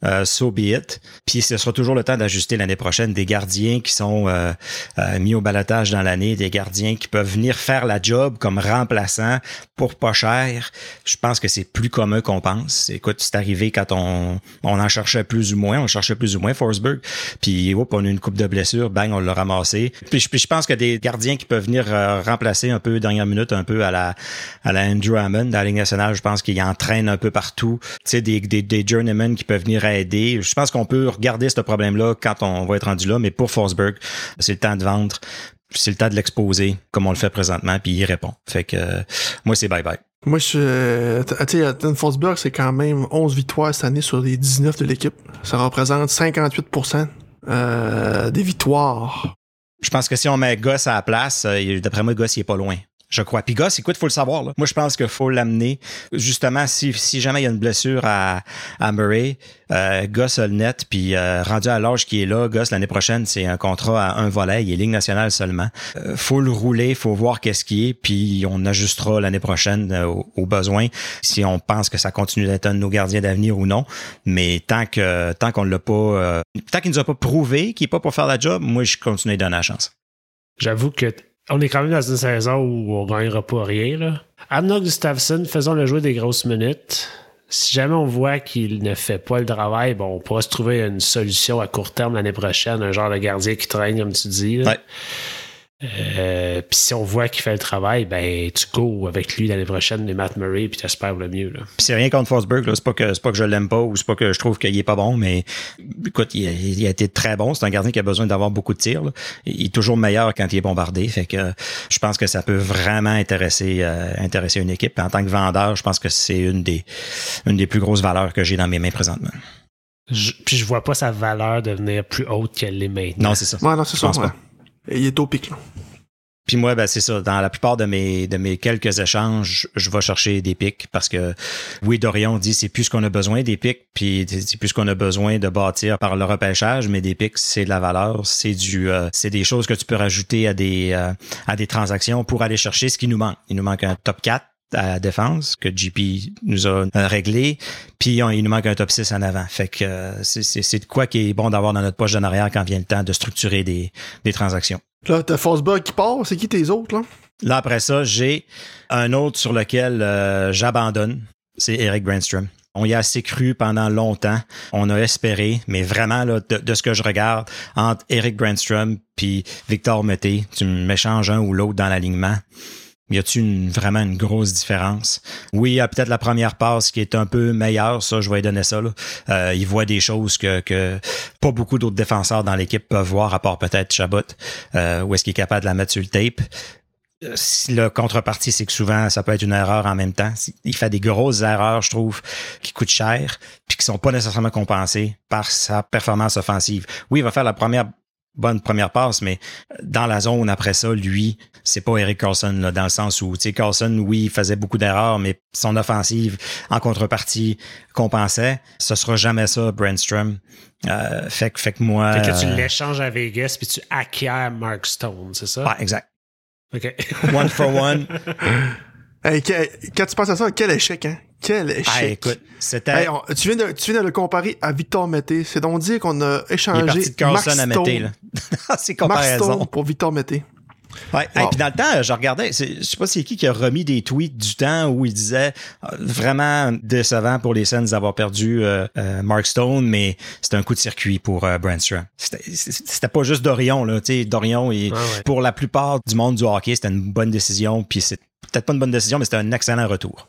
euh, so be it. Puis ce sera toujours le temps d'ajuster l'année prochaine des gardiens qui sont euh, euh, mis au balotage dans l'année, des gardiens qui peuvent venir faire la job comme remplaçant pour pas cher. Je pense que c'est plus commun qu'on pense. Écoute, c'est arrivé quand on, on en cherchait plus ou moins, on cherchait plus ou moins Forsberg, puis hop, on a une coupe de blessures, bang, on l'a ramassé. Puis, je pense que des gardiens qui peuvent venir remplacer un peu dernière minute, un peu à la à la Andrew Hammond, dans la Ligue nationale, je pense qu'il entraîne un peu partout. Tu sais, des, des, journeymen qui peuvent venir aider. Je pense qu'on peut regarder ce problème-là quand on va être rendu là, mais pour Forsberg, c'est le temps de vendre. C'est le temps de l'exposer comme on le fait présentement, puis il répond. Fait que moi, c'est bye-bye. Moi, je, tu sais, Forsberg, c'est quand même 11 victoires cette année sur les 19 de l'équipe. Ça représente 58% euh, des victoires. Je pense que si on met Goss à la place, euh, d'après moi, Goss, il est pas loin je crois. Puis Goss, écoute, faut le savoir. Moi, je pense qu'il faut l'amener. Justement, si, jamais il y a une blessure à, Murray, euh, Goss le net, puis euh, rendu à l'âge qui est là, Goss, l'année prochaine, c'est un contrat à un volet, il est Ligue nationale seulement. Euh, faut le rouler, faut voir qu'est-ce qui est, puis on ajustera l'année prochaine euh, aux, besoins si on pense que ça continue d'être un de nos gardiens d'avenir ou non. Mais tant que tant qu'on l'a pas, tant qu'il nous a pas prouvé qu'il est pas pour faire la job, moi, je continue de donner la chance. J'avoue que on est quand même dans une saison où on gagnera pas rien. Là. Amnon Gustafsson, faisons-le jouer des grosses minutes. Si jamais on voit qu'il ne fait pas le travail, bon, on pourra se trouver une solution à court terme l'année prochaine, un genre de gardien qui traîne, comme tu dis. Là. Euh, puis si on voit qu'il fait le travail, ben tu go avec lui l'année prochaine, les Matt Murray, puis t'espères le mieux. Là. Puis c'est rien contre Forsberg, c'est pas que c'est pas que je l'aime pas ou c'est pas que je trouve qu'il est pas bon, mais écoute, il a, été très bon. C'est un gardien qui a besoin d'avoir beaucoup de tirs. Il est toujours meilleur quand il est bombardé. Fait que je pense que ça peut vraiment intéresser euh, intéresser une équipe. en tant que vendeur, je pense que c'est une des une des plus grosses valeurs que j'ai dans mes mains présentement. puis je vois pas sa valeur devenir plus haute qu'elle l'est maintenant. Non, c'est ça. Ouais, non, c'est ça. Il est au pic. Puis moi, ben, c'est ça. Dans la plupart de mes, de mes quelques échanges, je vais chercher des pics parce que oui, Dorion dit c'est plus qu'on a besoin des pics, puis c'est plus qu'on a besoin de bâtir par le repêchage, mais des pics, c'est de la valeur, c'est du, euh, c'est des choses que tu peux rajouter à des, euh, à des transactions pour aller chercher ce qui nous manque. Il nous manque un top 4 à la défense que JP nous a euh, réglé, puis il nous manque un top 6 en avant. Fait que c'est de quoi qui est bon d'avoir dans notre poche d'en arrière quand vient le temps de structurer des, des transactions. Là, t'as Forsberg qui part. C'est qui tes autres, là? Là, après ça, j'ai un autre sur lequel euh, j'abandonne. C'est Eric Brandstrom. On y a assez cru pendant longtemps. On a espéré, mais vraiment, là, de, ce que je regarde, entre Eric Brandstrom puis Victor Mété, tu m'échanges un ou l'autre dans l'alignement. Y a-t-il vraiment une grosse différence? Oui, il y a peut-être la première passe qui est un peu meilleure, ça, je vais donner ça. Là. Euh, il voit des choses que, que pas beaucoup d'autres défenseurs dans l'équipe peuvent voir, à part peut-être Chabot, euh, où est-ce qu'il est capable de la mettre sur le tape. Euh, le contrepartie, c'est que souvent, ça peut être une erreur en même temps. Il fait des grosses erreurs, je trouve, qui coûtent cher, puis qui sont pas nécessairement compensées par sa performance offensive. Oui, il va faire la première bonne première passe, mais dans la zone après ça, lui, c'est pas Eric Carlson, là, dans le sens où, tu sais, Carlson, oui, il faisait beaucoup d'erreurs, mais son offensive, en contrepartie, compensait. Ce sera jamais ça, Brandstrom. Euh, fait, que, fait que moi... Fait que tu euh, l'échanges à Vegas puis tu acquiers Mark Stone, c'est ça? Ouais, exact. OK. one for one. Hey, quand tu penses à ça, quel échec, hein? Quel échec. Ah, écoute, c'était. tu, viens de, tu viens de le comparer à Victor Mété. C'est donc dire qu'on a échangé. Il de Mark à Mété, là. C'est comparaison. pour Victor Mété. Ouais. Et puis dans le temps, je regardais, je sais pas c'est qui qui a remis des tweets du temps où il disait euh, vraiment décevant pour les scènes d'avoir perdu euh, euh, Mark Stone, mais c'était un coup de circuit pour euh, Brandstrom. C'était pas juste Dorion là, tu sais, Dorion et pour la plupart du monde du hockey, c'était une bonne décision, puis c'est peut-être pas une bonne décision, mais c'était un excellent retour.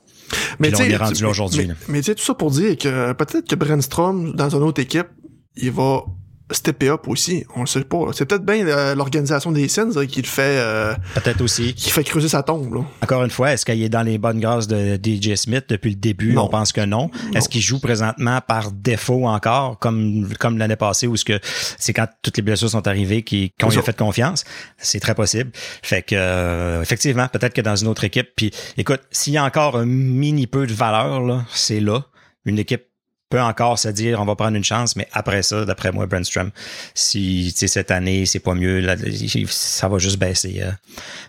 Mais là, on est rendu là aujourd'hui. Mais, mais tu sais, tout ça pour dire que peut-être que Brandstrom, dans une autre équipe, il va stepper up aussi. On le sait pas. C'est peut-être bien euh, l'organisation des scènes qui le fait. Euh, peut-être aussi. Qui fait creuser sa tombe. Là. Encore une fois, est-ce qu'il est dans les bonnes grâces de DJ Smith depuis le début? On pense que non. Est-ce qu'il joue présentement par défaut encore, comme comme l'année passée, où ce que c'est quand toutes les blessures sont arrivées qu'on lui a fait confiance? C'est très possible. Fait que euh, effectivement, peut-être que dans une autre équipe. Puis, écoute, s'il y a encore un mini peu de valeur là, c'est là. Une équipe peut encore se dire on va prendre une chance, mais après ça, d'après moi, Brandstrom, si cette année c'est pas mieux, ça va juste baisser, euh,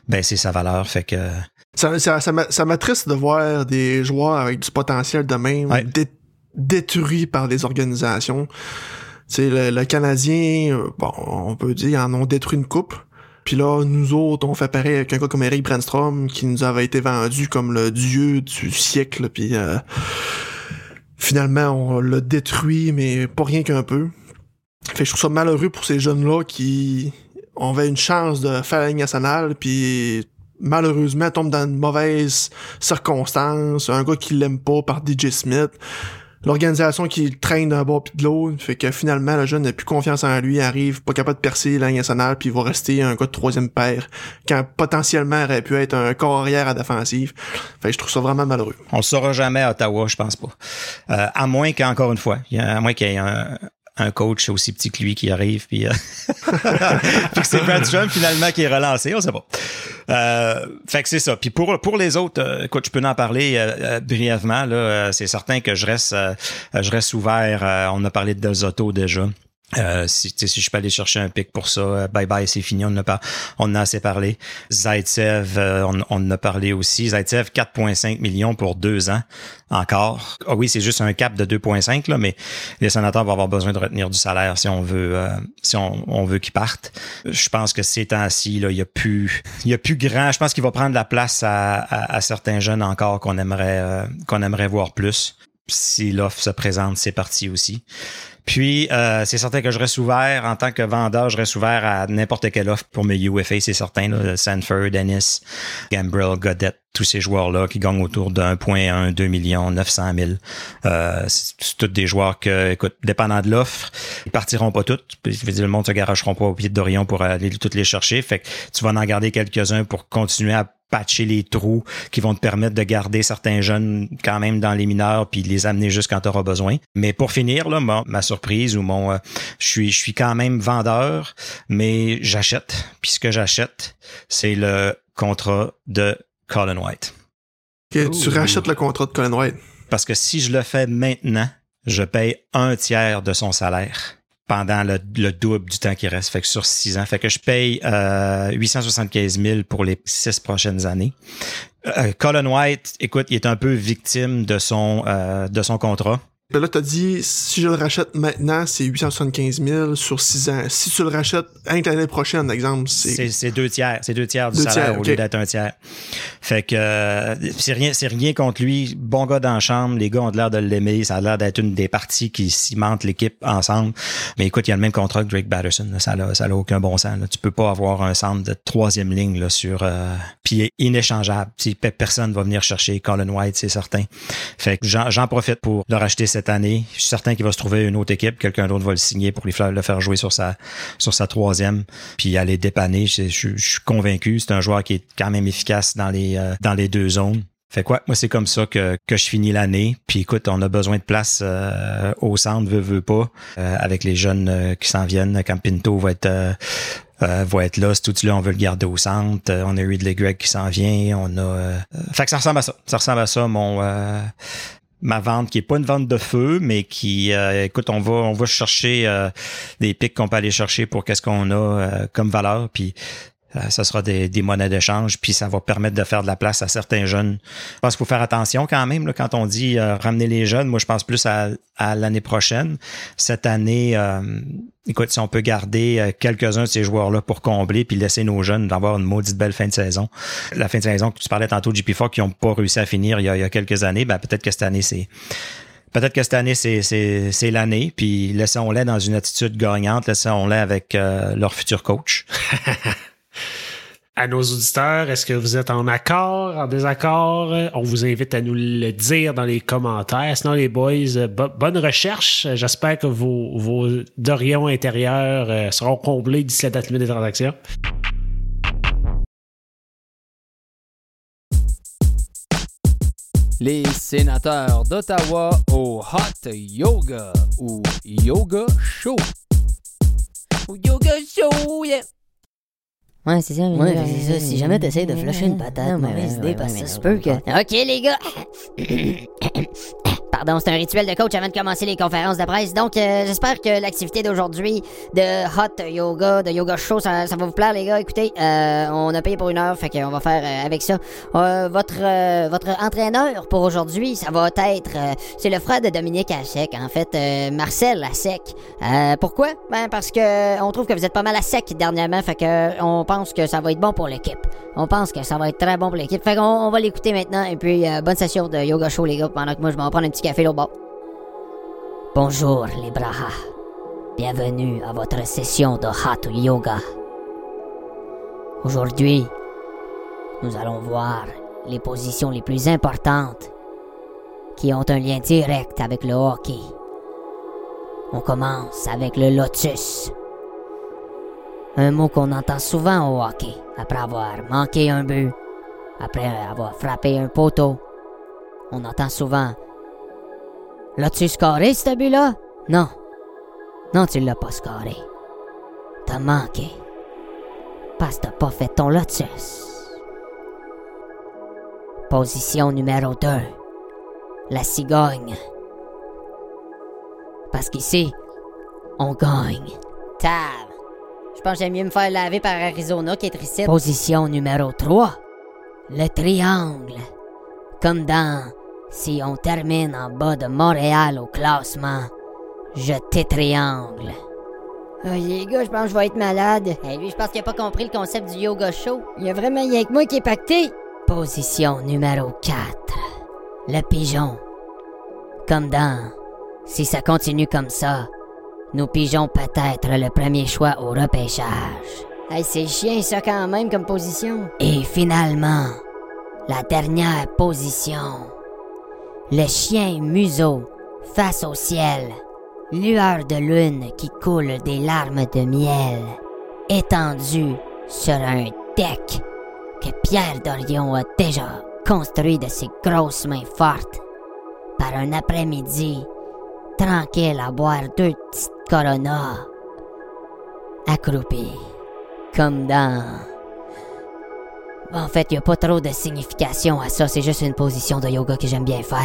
baisser sa valeur. Fait que ça, ça, ça m'attriste de voir des joueurs avec du potentiel de même détruits par des organisations. C'est le, le, Canadien, euh, bon, on peut dire, en ont détruit une coupe. Puis là, nous autres, on fait pareil avec un gars comme Eric Brandstrom qui nous avait été vendu comme le dieu du siècle. Puis euh, finalement, on l'a détruit, mais pas rien qu'un peu. Fait que je trouve ça malheureux pour ces jeunes-là qui avaient une chance de faire la ligne nationale, puis malheureusement tombent dans de mauvaises circonstances. Un gars qui l'aime pas par DJ Smith. L'organisation qui traîne d'un bord puis de l'autre, fait que finalement le jeune n'a plus confiance en lui, arrive pas capable de percer la nationale, puis il va rester un gars de troisième paire, quand potentiellement aurait pu être un corps arrière à défensive. Fait que je trouve ça vraiment malheureux. On le saura jamais à Ottawa, je pense pas. Euh, à moins qu'encore une fois, à moins qu'il y ait un, un coach aussi petit que lui qui arrive, puis, euh, c'est Brad Strom finalement qui est relancé, on sait pas. Euh, fait que c'est ça. Puis pour pour les autres, euh, écoute, je peux en parler euh, brièvement. Là, c'est certain que je reste je reste ouvert. on a parlé de Delzotto déjà. Euh, si, si je peux aller chercher un pic pour ça, euh, bye bye, c'est fini, on en a, pas, on a assez parlé. Zaitsev, euh, on, on en a parlé aussi. Zaitsev, 4,5 millions pour deux ans encore. Ah oui, c'est juste un cap de 2,5, là, mais les sénateurs vont avoir besoin de retenir du salaire si on veut si on, on veut qu'ils partent. Je pense que ces temps-ci, il y a plus il a plus grand. Je pense qu'il va prendre la place à, à, à certains jeunes encore qu'on aimerait qu'on aimerait voir plus. Si l'offre se présente, c'est parti aussi. Puis, euh, c'est certain que je reste ouvert en tant que vendeur, je reste ouvert à n'importe quelle offre pour mes UFA, c'est certain. Là, Sanford, Dennis, Gambrill, Godet, tous ces joueurs-là qui gagnent autour de 1,1, 2 millions, 900 000. Euh, c'est tous des joueurs que, écoute, dépendant de l'offre, ils partiront pas toutes. Je veux dire, le monde se garageront pas au pied de Dorion pour aller toutes les chercher. Fait que tu vas en garder quelques-uns pour continuer à patcher les trous qui vont te permettre de garder certains jeunes quand même dans les mineurs puis les amener juste quand tu auras besoin. Mais pour finir, là, ma, surprise ou mon euh, je suis je suis quand même vendeur, mais j'achète. Puis ce que j'achète, c'est le contrat de Colin White. tu rachètes le contrat de Colin White. Parce que si je le fais maintenant, je paye un tiers de son salaire pendant le, double du temps qui reste, fait que sur six ans. Fait que je paye euh, 875 000 pour les six prochaines années. Euh, Colin White, écoute, il est un peu victime de son euh, de son contrat. Là, t'as dit, si je le rachète maintenant, c'est 875 000 sur 6 ans. Si tu le rachètes l'année prochaine, exemple, c'est... C'est deux tiers. C'est deux tiers du salaire au lieu d'être un tiers. Fait que euh, c'est rien, c'est rien contre lui. Bon gars dans la chambre. Les gars ont l'air de l'aimer. Ça a l'air d'être une des parties qui cimentent l'équipe ensemble. Mais écoute, il y a le même contrat que Drake Batterson. Ça n'a ça a aucun bon sens. Là. Tu peux pas avoir un centre de troisième ligne là, sur... Euh, puis inéchangeable. Si personne va venir chercher Colin White, c'est certain. Fait que j'en profite pour le racheter cette année. Je suis certain qu'il va se trouver une autre équipe. Quelqu'un d'autre va le signer pour le faire jouer sur sa, sur sa troisième, puis aller dépanner. Je, suis convaincu. C'est un joueur qui est quand même efficace dans les, euh, dans les deux zones. Fait quoi, moi c'est comme ça que, que je finis l'année. Puis écoute, on a besoin de place euh, au centre, veut, veut pas, euh, avec les jeunes qui s'en viennent. Quand Pinto va être va être là. Ce tout là, on veut le garder au centre. on a Ridley Gregg qui s'en vient. On a. fait que ça ressemble à ça. Ça ressemble à ça, mon ma vente qui est pas une vente de feu, mais qui, euh, écoute, on va, on va chercher euh, des pics qu'on peut aller chercher pour qu'est-ce qu'on a euh, comme valeur, puis ça sera des, des monnaies d'échange, puis ça va permettre de faire de la place à certains jeunes. Je pense qu'il faut faire attention quand même là, quand on dit ramener les jeunes. Moi, je pense plus à, à l'année prochaine. Cette année, écoute, si on peut garder euh, quelques-uns de ces joueurs-là pour combler puis laisser nos jeunes d'avoir une maudite belle fin de saison. La fin de saison que tu parlais tantôt de GP4 qui n'ont pas réussi à finir il y a, quelques années, ben peut-être que cette année, c'est. Peut-être que cette année, c'est, c'est, l'année, puis laissons-les dans une attitude gagnante, laissons-les avec euh, leur futur coach. à nos auditeurs, est-ce que vous êtes en accord, en désaccord? On vous invite à nous le dire dans les commentaires. Sinon, les boys, bonne recherche. J'espère que vos, vos dorions intérieurs euh, seront comblés d'ici la date limite des transactions. Les sénateurs d'Ottawa au Hot Yoga ou Yoga Show. Yoga Show, yeah! Ouais, c'est ça. Ouais, c'est ça. Si jamais t'essayes de flusher une patate, mauvaise idée, parce que ça se peut que... OK, les gars! Pardon, c'est un rituel de coach avant de commencer les conférences de presse. Donc, euh, j'espère que l'activité d'aujourd'hui de hot yoga, de yoga show, ça, va vous plaire, les gars. Écoutez, euh, on a payé pour une heure, fait qu'on va faire euh, avec ça. votre votre entraîneur pour aujourd'hui, ça va être, c'est le frère de Dominique Assec, en fait, Marcel Assec. pourquoi? Ben, parce que on trouve que vous êtes pas mal à sec dernièrement, fait que on pense que ça va être bon pour l'équipe. On pense que ça va être très bon pour l'équipe. Fait qu'on on va l'écouter maintenant, et puis bonne session de yoga show, les gars, pendant que moi je vais en petit café. Bonjour les Braha. Bienvenue à votre session de Hatha Yoga. Aujourd'hui, nous allons voir les positions les plus importantes qui ont un lien direct avec le hockey. On commence avec le lotus. Un mot qu'on entend souvent au hockey, après avoir manqué un but, après avoir frappé un poteau. On entend souvent L'as-tu scoré ce but-là? Non. Non, tu l'as pas scoré. T'as manqué. Parce que t'as pas fait ton lotus. Position numéro 2. La cigogne. Parce qu'ici, on gagne. Tab. Je pense que j'aime mieux me faire laver par Arizona qu'être ici. Position numéro 3. Le triangle. Comme dans si on termine en bas de Montréal au classement, je t'étriangle. Oh, les gars, je pense que je vais être malade. Et lui, je pense qu'il a pas compris le concept du yoga show. Il y a vraiment rien que moi qui est pacté. Position numéro 4. Le pigeon. Comme dans Si ça continue comme ça, nous pigeons peut-être le premier choix au repêchage. Hey, c'est chien ça quand même comme position. Et finalement, la dernière position. Le chien museau face au ciel. Lueur de lune qui coule des larmes de miel. Étendu sur un deck que Pierre Dorion a déjà construit de ses grosses mains fortes. Par un après-midi, tranquille à boire deux petites coronas. Accroupi. Comme dans. En fait, il a pas trop de signification à ça, c'est juste une position de yoga que j'aime bien faire.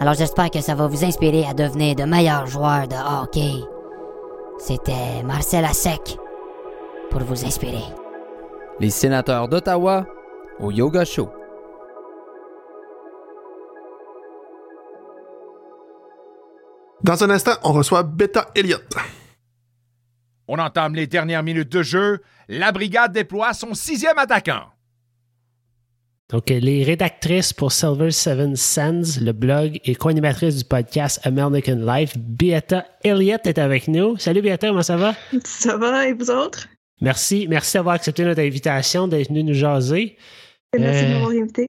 Alors j'espère que ça va vous inspirer à devenir de meilleurs joueurs de hockey. C'était Marcel Assec pour vous inspirer. Les sénateurs d'Ottawa au Yoga Show. Dans un instant, on reçoit Beta Elliott. On entame les dernières minutes de jeu. La brigade déploie son sixième attaquant. Donc, les rédactrices pour Silver Seven Sands, le blog et co-animatrice du podcast American Life, Beata Elliott est avec nous. Salut Beata, comment ça va? Ça va et vous autres? Merci, merci d'avoir accepté notre invitation, d'être venu nous jaser. Merci de Euh, m'avoir invité.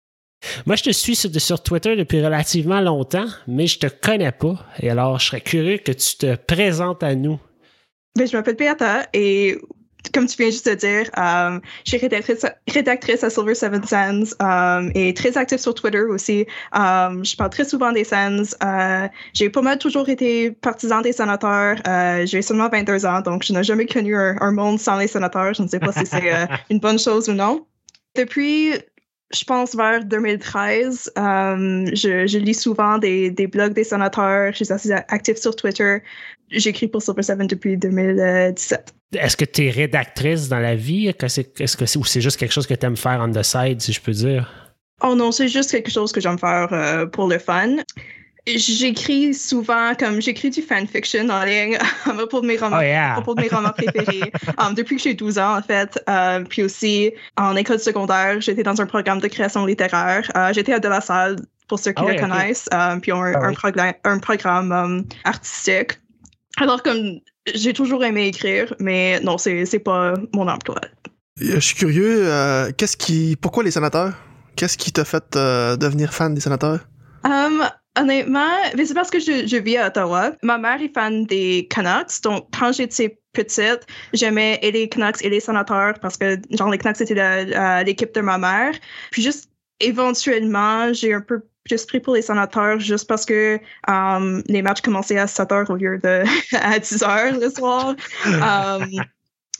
Moi, je te suis sur, sur Twitter depuis relativement longtemps, mais je te connais pas. Et alors, je serais curieux que tu te présentes à nous. Ben, je m'appelle Beata et comme tu viens juste de dire, euh, je suis rédactrice, rédactrice à Silver Seven Sands euh, et très active sur Twitter aussi. Euh, je parle très souvent des Sands. J'ai pas mal toujours été partisan des sénateurs. J'ai seulement 22 ans, donc je n'ai jamais connu un, un monde sans les sénateurs. Je ne sais pas si c'est euh, une bonne chose ou non. Depuis, je pense vers 2013, euh, je, je lis souvent des, des blogs des sénateurs. Je suis assez active sur Twitter. J'écris pour Silver Seven depuis 2017. Est-ce que tu es rédactrice dans la vie? Que c'est- Est-ce que c'est, ou c'est juste quelque chose que tu aimes faire on the side, si je peux dire? Oh non, c'est juste quelque chose que j'aime faire euh, pour le fun. J'écris souvent, comme j'écris du fanfiction en ligne à propos de mes romans, Oh, yeah. de mes romans préférés um, depuis que j'ai 12 ans en fait. Euh, puis aussi en école secondaire, j'étais dans un programme de création littéraire. Euh, j'étais à De La Salle pour ceux qui Ah le connaissent, euh, puis un, Ah un oui. programme, un programme um, artistique. Alors comme j'ai toujours aimé écrire, mais non, c'est c'est pas mon emploi. Je suis curieux, euh, qu'est-ce qui, pourquoi les sénateurs? Qu'est-ce qui t'a fait euh, devenir fan des sénateurs? Um, honnêtement, mais c'est parce que je, je vis à Ottawa. Ma mère est fan des Canucks, donc quand j'étais petite, j'aimais et les Canucks et les sénateurs parce que genre les Canucks c'était l'équipe de ma mère. Puis juste éventuellement, j'ai un peu plus pris pour les sénateurs juste parce que um, les matchs commençaient à 7 heures au lieu de à 10 heures le soir. Um,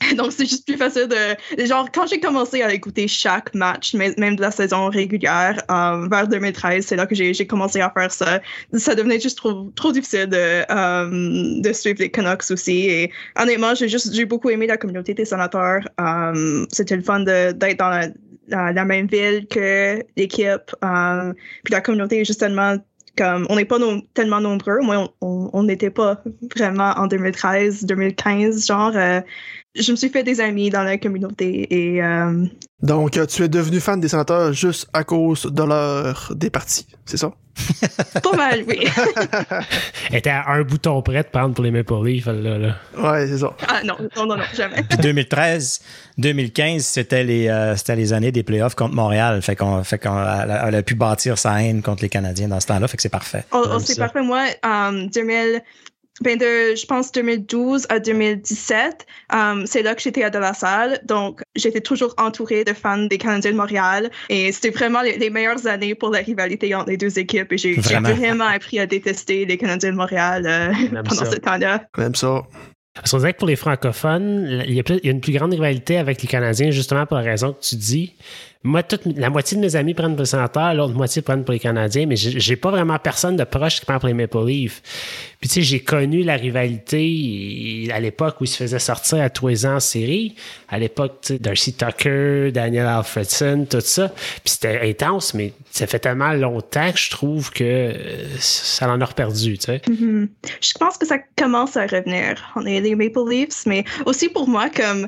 donc, c'est juste plus facile de. Genre, quand j'ai commencé à écouter chaque match, même de la saison régulière, euh, vers 2013, c'est là que j'ai commencé à faire ça. Ça devenait juste trop, trop difficile de, euh, de suivre les Canucks aussi. Et honnêtement, j'ai juste j'ai beaucoup aimé la communauté des sénateurs. Euh, C'était le fun d'être dans la, même ville que l'équipe. Puis la communauté est juste comme on n'est pas tellement nombreux, moi on- n'était pas vraiment en 2013, 2015 genre. Je me suis fait des amis dans la communauté et euh, Donc, euh, tu es devenu fan des sénateurs juste à cause de leur des partis, c'est ça? pas mal, oui. Elle était à un bouton près de prendre pour les Maple Leafs, là. là. Ouais, c'est ça. ah non, non, non, non, jamais. Puis 2013, 2015, c'était les, euh, c'était les années des playoffs contre Montréal. Fait qu'on, fait qu'on elle a, elle a pu bâtir sa haine contre les Canadiens dans ce temps-là. Fait que c'est parfait. Oh, oh, c'est parfait. Moi, um, 2000, ben de, je pense 2012 à 2017, um, c'est là que j'étais à de la salle. Donc, j'étais toujours entourée de fans des Canadiens de Montréal. Et c'était vraiment les, les meilleures années pour la rivalité entre les deux équipes. Et j'ai Vraiment. vraiment appris à détester les Canadiens de Montréal euh, pendant ça. ce temps-là. Même ça. Parce qu'on dirait que pour les francophones, il y, a plus- il y a une plus grande rivalité avec les Canadiens, justement pour la raison que tu dis. Moi, toute, la moitié de mes amis prennent pour les sénateurs, l'autre moitié prennent pour les Canadiens, mais j'ai pas vraiment personne de proche qui prend pour les Maple Leafs. Puis tu sais, j'ai connu la rivalité à l'époque où ils se faisaient sortir à tous les ans en série. À l'époque, tu sais, Darcy Tucker, Daniel Alfredson, tout ça. Puis c'était intense, mais ça fait tellement longtemps que je trouve que euh, ça en a reperdu, tu sais. Mhm. Je pense que ça commence à revenir. On est les Maple Leafs, mais aussi pour moi, comme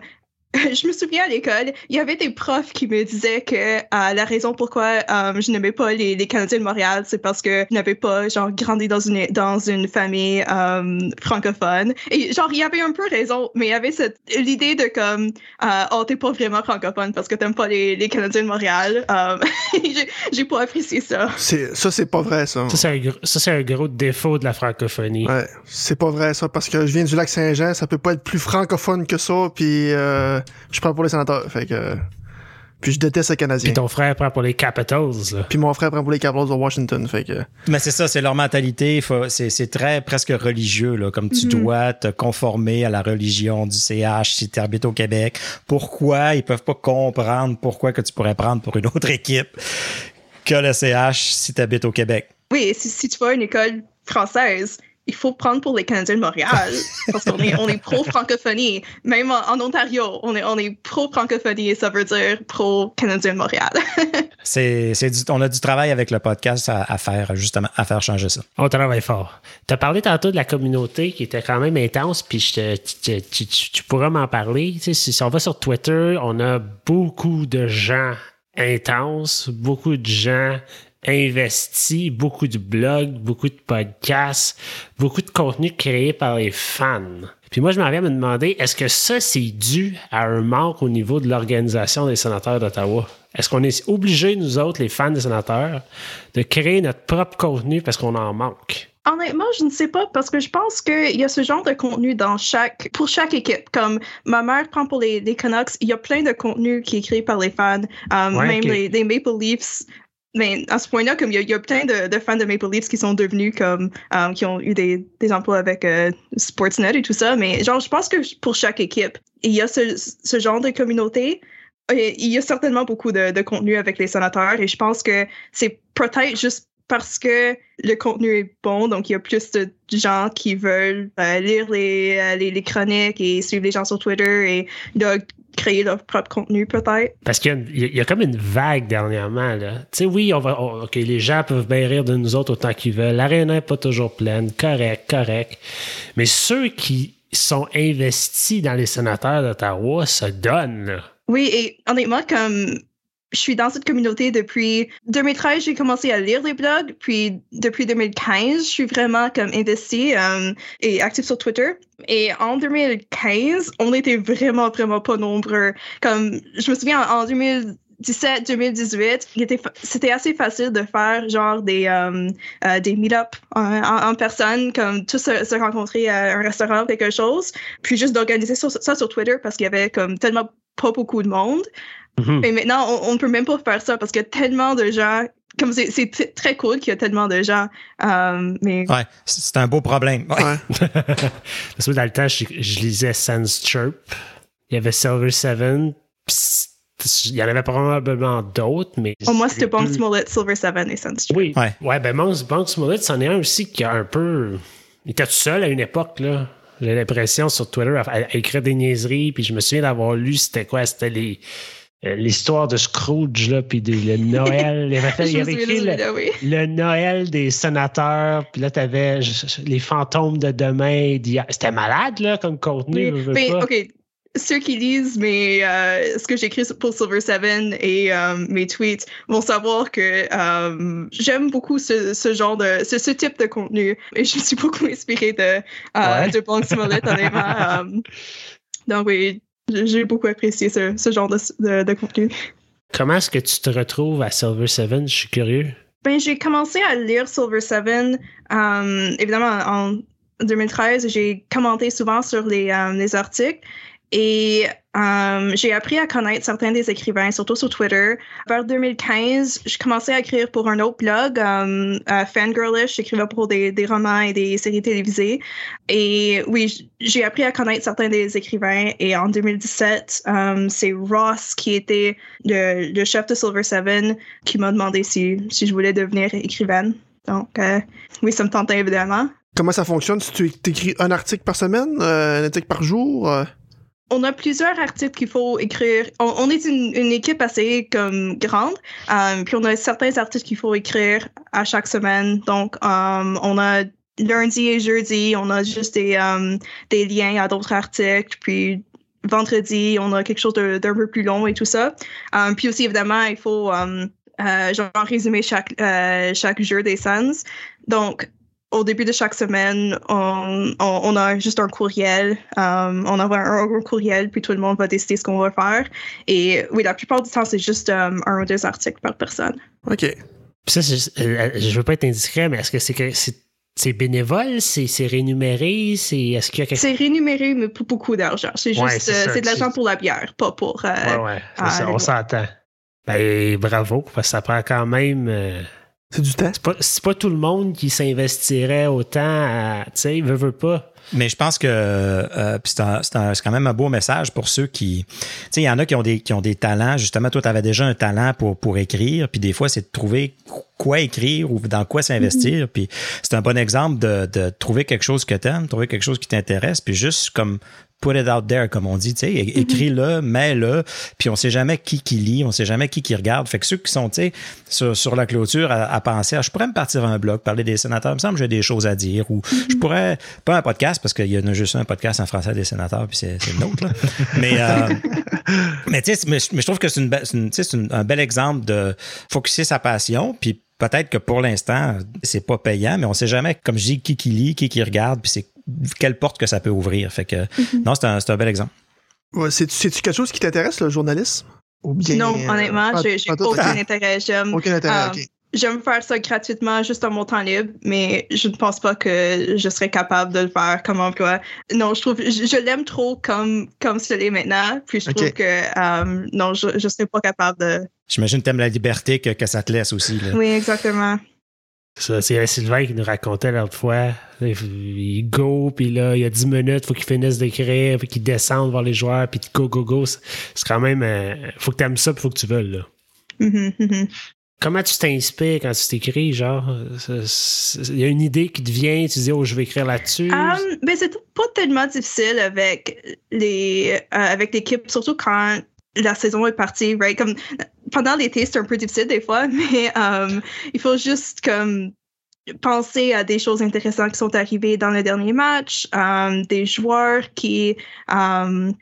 je me souviens à l'école, il y avait des profs qui me disaient que euh, la raison pourquoi euh, je n'aimais pas les, les Canadiens de Montréal, c'est parce que je n'avais pas genre grandi dans une dans une famille euh, francophone. Et genre il y avait un peu raison, mais il y avait cette l'idée de comme euh, oh t'es pas vraiment francophone parce que t'aimes pas les, les Canadiens de Montréal. Euh, j'ai- pas apprécié ça. C'est, ça, c'est pas vrai, ça. Ça, c'est un, gros- un défaut de la francophonie. Ouais, c'est pas vrai, ça, parce que je viens du lac Saint-Jean, ça peut pas être plus francophone que ça, puis euh, je prends pour les sénateurs, fait que... Puis je déteste les Canadiens. Puis ton frère prend pour les Capitals. Là. Puis mon frère prend pour les Capitals de Washington, fait que... Mais c'est ça, c'est leur mentalité. C'est très presque religieux, là, comme tu Mhm. dois te conformer à la religion du CH si tu habites au Québec. Pourquoi ils peuvent pas comprendre pourquoi que tu pourrais prendre pour une autre équipe que le CH si tu habites au Québec? Oui, si, si tu vas à une école française, il faut prendre pour les Canadiens de Montréal. parce qu'on est, on est pro-francophonie. Même en, en Ontario, on est, on est pro-francophonie et ça veut dire pro-Canadien de Montréal. C'est, c'est du- on a du travail avec le podcast à, à faire, justement, à faire changer ça. On travaille fort. Tu as parlé tantôt de la communauté qui était quand même intense, puis je te- tu, tu- tu- tu pourras m'en parler. Tu sais, si, si on va sur Twitter, on a beaucoup de gens intenses, beaucoup de gens investis, beaucoup de blogs, beaucoup de podcasts, beaucoup de contenu créé par les fans. Puis moi, je m'en viens me demander, est-ce que ça, c'est dû à un manque au niveau de l'organisation des sénateurs d'Ottawa? Est-ce qu'on est obligé, nous autres, les fans des sénateurs, de créer notre propre contenu parce qu'on en manque? Honnêtement, je ne sais pas parce que je pense qu'il y a ce genre de contenu dans chaque, pour chaque équipe. Comme ma mère prend pour les, les Canucks, il y a plein de contenu qui est créé par les fans, euh, Ouais, même ok. les, les Maple Leafs. Mais à ce point-là, comme il y, a, plein de, fans de Maple Leafs qui sont devenus comme, euh, qui ont eu des, des emplois avec euh, Sportsnet et tout ça. Mais genre, je pense que pour chaque équipe, il y a ce, ce genre de communauté. Il y a certainement beaucoup de, de contenu avec les sénateurs et je pense que c'est peut-être juste parce que le contenu est bon, donc il y a plus de gens qui veulent euh, lire les, euh, les, chroniques et suivre les gens sur Twitter et créer leur propre contenu peut-être. Parce qu'il y a, y comme une vague dernièrement. Là. Tu sais, oui, on va, on- les gens peuvent bien rire de nous autres autant qu'ils veulent. L'aréna n'est pas toujours pleine. Correct, correct. Mais ceux qui sont investis dans les sénateurs d'Ottawa se donnent. là. Oui, et honnêtement, comme je suis dans cette communauté depuis 2013, j'ai commencé à lire les blogs, puis depuis 2015, je suis vraiment comme investie euh, et active sur Twitter. Et en 2015, on était vraiment, vraiment pas nombreux. Comme, je me souviens, en 2017, 2018, il était fa- c'était assez facile de faire genre des, euh, euh, des meet-up en, en- en personne, comme tous se, rencontrer à un restaurant quelque chose, puis juste d'organiser ça, ça sur Twitter parce qu'il y avait comme tellement pas beaucoup de monde. Mhm. Mais maintenant, on, ne peut même pas faire ça parce qu'il y a tellement de gens. Comme c'est très cool qu'il y a tellement de gens. euh, mais Ouais, c'est un beau problème. Ouais. Ouais. Parce que dans le temps, je, je lisais Sans Chirp. Il y avait Silver Seven. Il y en avait probablement d'autres, mais. au moins, c'était les Bon deux- Smollett, Silver Seven et Sunstream. Oui. Ouais. Ouais, ben Monk Smollett, c'en est un aussi qui a un peu. Il était tout seul à une époque, là. J'ai l'impression sur Twitter à, à écrire des niaiseries, puis je me souviens d'avoir lu, c'était quoi? C'était les. Euh, L'histoire de Scrooge, là, puis le Noël. Il avait, il me écrit le, vidéo, oui. le Noël des sénateurs, puis là, t'avais je- je- les fantômes de demain. d'hier. C'était malade, là, comme contenu. Oui. Mais, pas. OK, ceux qui lisent mes, euh, ce que j'écris pour Silver Seven et euh, mes tweets vont savoir que euh, j'aime beaucoup ce, ce, genre de ce, ce, type de contenu et je suis beaucoup inspirée de, ouais. de Blanc Smollett, honnêtement. donc oui, j'ai beaucoup apprécié ce, ce genre de, de, de, contenu. Comment est-ce que tu te retrouves à Silver Seven? Je suis curieux. Ben, j'ai commencé à lire Silver Seven, évidemment, en 2013. J'ai commenté souvent sur les, les articles. Et um, j'ai appris à connaître certains des écrivains, surtout sur Twitter. Vers 2015, je commençais à écrire pour un autre blog, um, uh, Fangirlish. J'écrivais pour des, romans et des séries télévisées. Et oui, j'ai appris à connaître certains des écrivains. Et en 2017, um, c'est Ross qui était le, chef de Silver Seven qui m'a demandé si, je voulais devenir écrivaine. Donc, euh, oui, ça me tentait évidemment. Comment ça fonctionne? Si tu écris un article par semaine, euh, un article par jour? Euh? On a plusieurs articles qu'il faut écrire. On, est une, équipe assez comme grande, um, puis on a certains articles qu'il faut écrire à chaque semaine. Donc, um, on a lundi et jeudi, on a juste des, um, des liens à d'autres articles, puis vendredi, on a quelque chose d'un peu plus long et tout ça. puis aussi, évidemment, il faut euh, genre résumer chaque, euh, chaque jeu des Suns. Donc, au début de chaque semaine, on, on, on a juste un courriel. Um, on envoie un, un, courriel, puis tout le monde va décider ce qu'on va faire. Et oui, la plupart du temps, c'est juste um, un ou deux articles par personne. OK. Ça, euh, je veux pas être indiscret, mais est-ce que c'est que c'est bénévole, c'est rémunéré, c'est est-ce qu'il y a quelque... C'est rémunéré, mais pour beaucoup d'argent. C'est juste, ouais, c'est euh, de l'argent pour la bière, pas pour. Euh, ouais, ouais, ça, on s'entend. Ben bravo, parce que ça prend quand même. Euh... C'est du temps? C'est pas, pas, tout le monde qui s'investirait autant à. Tu sais, veut, veut pas. Mais je pense que euh, c'est quand même un beau message pour ceux qui. Tu sais, il y en a qui ont des, qui ont des talents. Justement, toi, tu avais déjà un talent pour, pour écrire. Puis des fois, c'est de trouver quoi écrire ou dans quoi s'investir. Mm-hmm. Puis c'est un bon exemple de, de trouver quelque chose que tu aimes, trouver quelque chose qui t'intéresse. Puis juste comme put it out there, comme on dit, tu sais, mm-hmm. écris-le, mets-le, puis on sait jamais qui qui lit, on sait jamais qui qui regarde. Fait que ceux qui sont, tu sais, sur, sur, la clôture à, à penser, ah, je pourrais me partir un blog, parler des sénateurs, il me semble que j'ai des choses à dire, ou Mm-hmm. je pourrais, pas un podcast, parce qu'il y en a juste un podcast en français des sénateurs, puis c'est le nôtre, là. mais, euh, mais tu sais, mais, mais, je trouve que c'est une, une, une, un bel exemple de focuser sa passion, puis peut-être que pour l'instant, c'est pas payant, mais on sait jamais, comme je dis, qui qui lit, qui qui regarde, puis c'est quelle porte que ça peut ouvrir. Fait que, Mm-hmm. non, c'est un, un, bel exemple. Ouais, C'est-tu quelque chose qui t'intéresse, le journalisme? Ou bien, non, honnêtement, euh, j'ai aucun intérêt. J'aime aucun intérêt, euh. J'aime faire ça gratuitement, juste en mon temps libre, mais je ne pense pas que je serais capable de le faire comme emploi. Non, je trouve, je, je l'aime trop comme, comme ce l'est maintenant, puis je trouve que, euh, non, je ne serais pas capable de... J'imagine que t'aimes la liberté que, que ça te laisse aussi. Là. Oui, exactement. C'est Sylvain qui nous racontait l'autre fois. Il go, puis là, il y a 10 minutes, faut qu'il finisse d'écrire, puis qu'il descende voir les joueurs, puis go, go, go. C'est quand même. Euh, faut que tu aimes ça, puis faut que tu veuilles, là. Mhm, mhm. Comment tu t'inspires quand tu t'écris, genre? Il y a une idée qui te vient, tu dis, oh, je vais écrire là-dessus? Um, ben, c'est pas tellement difficile avec les euh, avec l'équipe, surtout quand la saison est partie, right? Comme pendant l'été, c'est un peu difficile des fois, mais um, il faut juste comme penser à des choses intéressantes qui sont arrivées dans le dernier match, um, des joueurs qui um,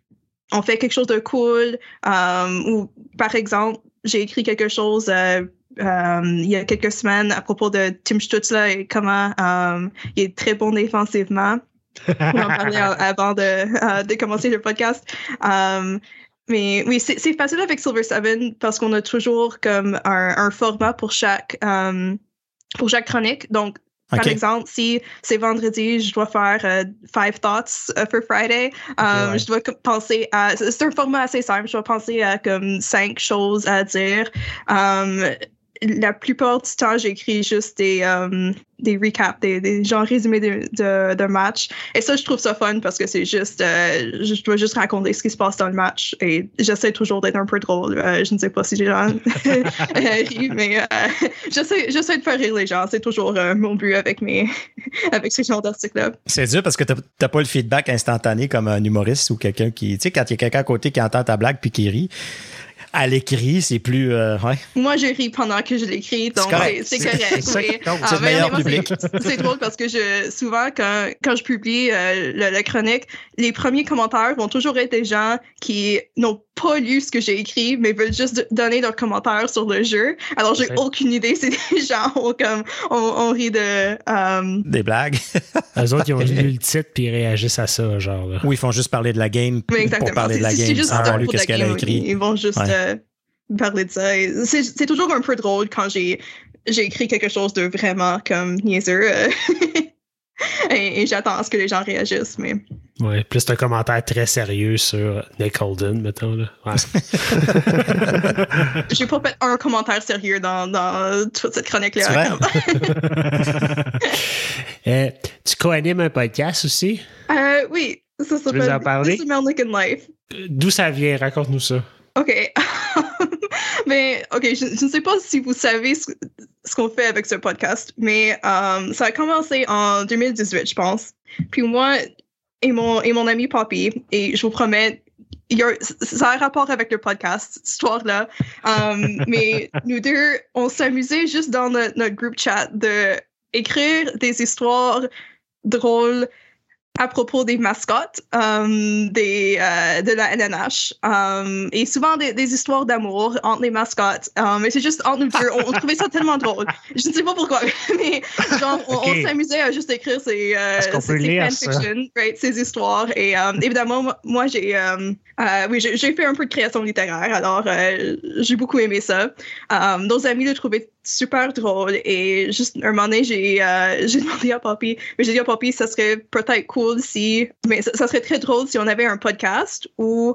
ont fait quelque chose de cool, um, ou par exemple, j'ai écrit quelque chose euh, um, il y a quelques semaines à propos de Tim Stutzler et comment um, il est très bon défensivement. On en parlait avant de, euh, de commencer le podcast. Um, mais oui, c'est facile avec Silver Seven parce qu'on a toujours comme un, un format pour chaque, um, pour chaque chronique. Donc, par exemple, si c'est vendredi, je dois faire euh, Five Thoughts uh, for Friday. Um, ouais. Je dois penser à. C'est c'est un format assez simple. Je dois penser à comme cinq choses à dire. Um, la plupart du temps, j'écris juste des, um, des recaps, des, des genre résumés de, de, de match. Et ça, je trouve ça fun parce que c'est juste. euh, je dois juste raconter ce qui se passe dans le match. Et j'essaie toujours d'être un peu drôle. Euh, je ne sais pas si les gens rient, mais euh, j'essaie j'essaie de faire rire les gens. C'est toujours euh, mon but avec, mes, avec ce genre d'article-là. C'est dur parce que t'as t'as pas le feedback instantané comme un humoriste ou quelqu'un qui. Tu sais, quand il y a quelqu'un à côté qui entend ta blague puis qui rit. À l'écrit, c'est plus. euh, ouais. Moi, je ris pendant que je l'écris, donc correct. c'est c'est correct. oui. compte. Ah, C'est le meilleur public. c'est- C'est drôle parce que je, souvent, quand, quand je publie euh, le- la chronique, les premiers commentaires vont toujours être des gens qui n'ont pas lu ce que j'ai écrit, mais veulent juste donner leurs commentaires sur le jeu. Alors, j'ai aucune idée si des gens ont comme, on, on rit de. euh, Des blagues. Eux autres, ils ont lu le titre puis ils réagissent à ça, genre. Là. Ou ils font juste parler de la game Oui, pour parler de la C'est- c'est game juste sans avoir lu pour la qu'est-ce qu'elle a game, écrit. Ils vont juste Ouais. euh, parler de ça. C'est c'est toujours un peu drôle quand j'ai j'ai écrit quelque chose de vraiment comme niaiseux. euh, et et j'attends à ce que les gens réagissent. Mais Ouais. Plus un commentaire très sérieux sur Nick Holden, mettons. Là. Ouais. j'ai pas fait un commentaire sérieux dans, dans toute cette chronique-là. Euh, tu co-animes un podcast aussi? Euh, oui, ça s'appelle? This American Life. Euh, D'où ça vient? Raconte-nous ça. OK. mais, OK, je, je ne sais pas si vous savez ce, ce qu'on fait avec ce podcast, mais euh, ça a commencé en 2018, je pense. Puis moi et mon, et mon ami Poppy, et je vous promets, il y a, ça a un rapport avec le podcast, cette histoire-là. Euh, mais nous deux, on s'amusait juste dans notre, notre groupe chat de écrire des histoires drôles à propos des mascottes euh, des, euh, de la NNH. euh, et souvent des, des histoires d'amour entre les mascottes. Mais c'est juste entre nous deux. On, on trouvait ça tellement drôle. Je ne sais pas pourquoi, mais genre, on, s'amusait à juste écrire ces, euh, ces, lire fanfictions, right, ces histoires. Et évidemment, moi, j'ai euh, oui, j'ai fait un peu de création littéraire, alors j'ai beaucoup aimé ça. Nos amis le trouvaient super drôle et juste un moment donné, j'ai euh, j'ai demandé à Poppy, mais j'ai dit à Poppy, ça serait peut-être cool si, mais ça, serait très drôle si on avait un podcast où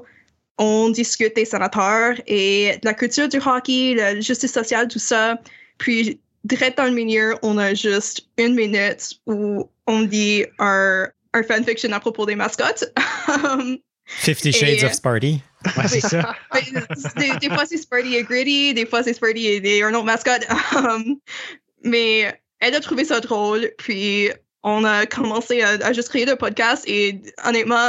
on discute des sénateurs et de la culture du hockey, la justice sociale, tout ça. Puis, direct dans le milieu, on a juste une minute où on lit un, un fanfiction à propos des mascottes. Fifty Shades Et- of Sparty. Ouais, c'est ça. mais des, des fois, c'est Sparty et Gritty, des fois, c'est Sparty et des, un autre mascotte. Um, mais elle a trouvé ça drôle, puis on a commencé à, à juste créer le podcast et honnêtement,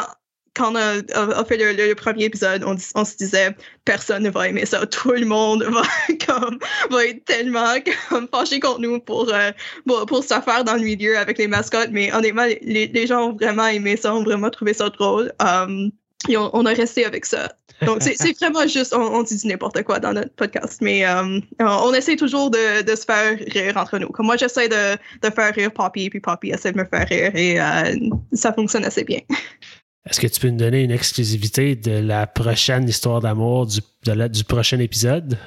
quand on a, a- a fait le, le- le premier épisode, on, se disait personne ne va aimer ça. Tout le monde va, comme, va être tellement comme, fâché contre nous pour, euh, pour, pour se faire dans le milieu avec les mascottes. Mais honnêtement, les, les gens ont vraiment aimé ça, ont vraiment trouvé ça drôle. Um, et on, a resté avec ça. Donc, c'est vraiment juste, on, dit du n'importe quoi dans notre podcast, mais euh, on, essaie toujours de, se faire rire entre nous. Comme moi, j'essaie de, faire rire Poppy, puis Poppy essaie de me faire rire, et euh, ça fonctionne assez bien. Est-ce que tu peux nous donner une exclusivité de la prochaine histoire d'amour du prochain épisode?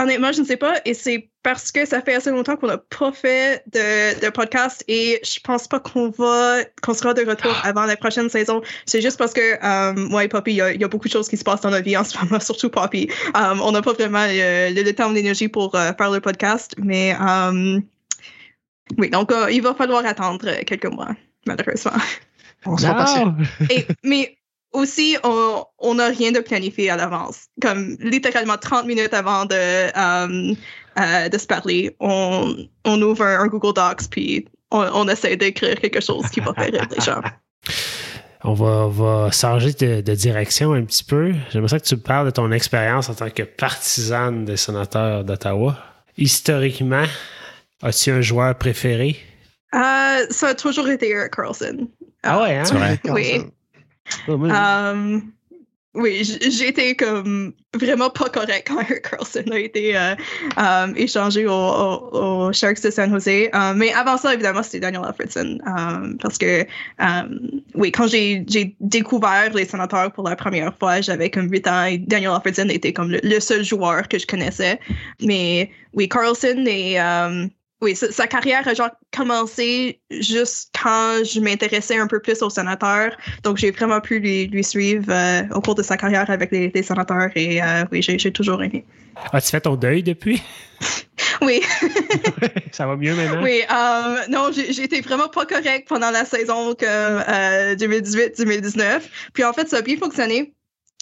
Honnêtement, je ne sais pas, et c'est parce que ça fait assez longtemps qu'on n'a pas fait de, de podcast, et je pense pas qu'on va, qu'on sera de retour avant la prochaine saison. C'est juste parce que, euh, moi et Poppy, il y, a- il y a beaucoup de choses qui se passent dans notre vie en ce moment, surtout Poppy. Euh, on n'a pas vraiment le, le- le temps ou l'énergie pour euh, faire le podcast, mais euh, oui, donc euh, il va falloir attendre quelques mois, malheureusement. On sera patient. Mais aussi, on on n'a rien de planifié à l'avance. Comme littéralement 30 minutes avant de, euh, euh, de se parler, on, on ouvre un, un Google Docs puis on, on essaie d'écrire quelque chose qui va faire rire les gens. On va, va changer de, de direction un petit peu. J'aimerais ça que tu parles de ton expérience en tant que partisane des sénateurs d'Ottawa. Historiquement, as-tu un joueur préféré? Euh, ça a toujours été Eric Carlson. Ah ouais, hein? C'est moi, Euh, oui, été comme vraiment pas correct quand Carlson a été euh, euh, échangé au, au- aux Sharks de San Jose. Mais avant ça, évidemment, c'était Daniel Alfredson. parce que, oui, quand j'ai découvert les sénateurs pour la première fois, j'avais comme 8 ans Daniel Alfredson était comme le, le seul joueur que je connaissais. Mais oui, Carlson et. Oui, sa, sa carrière a genre commencé juste quand je m'intéressais un peu plus aux sénateurs. Donc, j'ai vraiment pu lui, lui suivre euh, au cours de sa carrière avec les, les sénateurs et euh, oui, j'ai toujours aimé. As-tu fait ton deuil depuis? Oui, ça va mieux maintenant? oui. euh, non, j'ai été vraiment pas correct pendant la saison que, euh, 2018-2019. Puis en fait, ça a bien fonctionné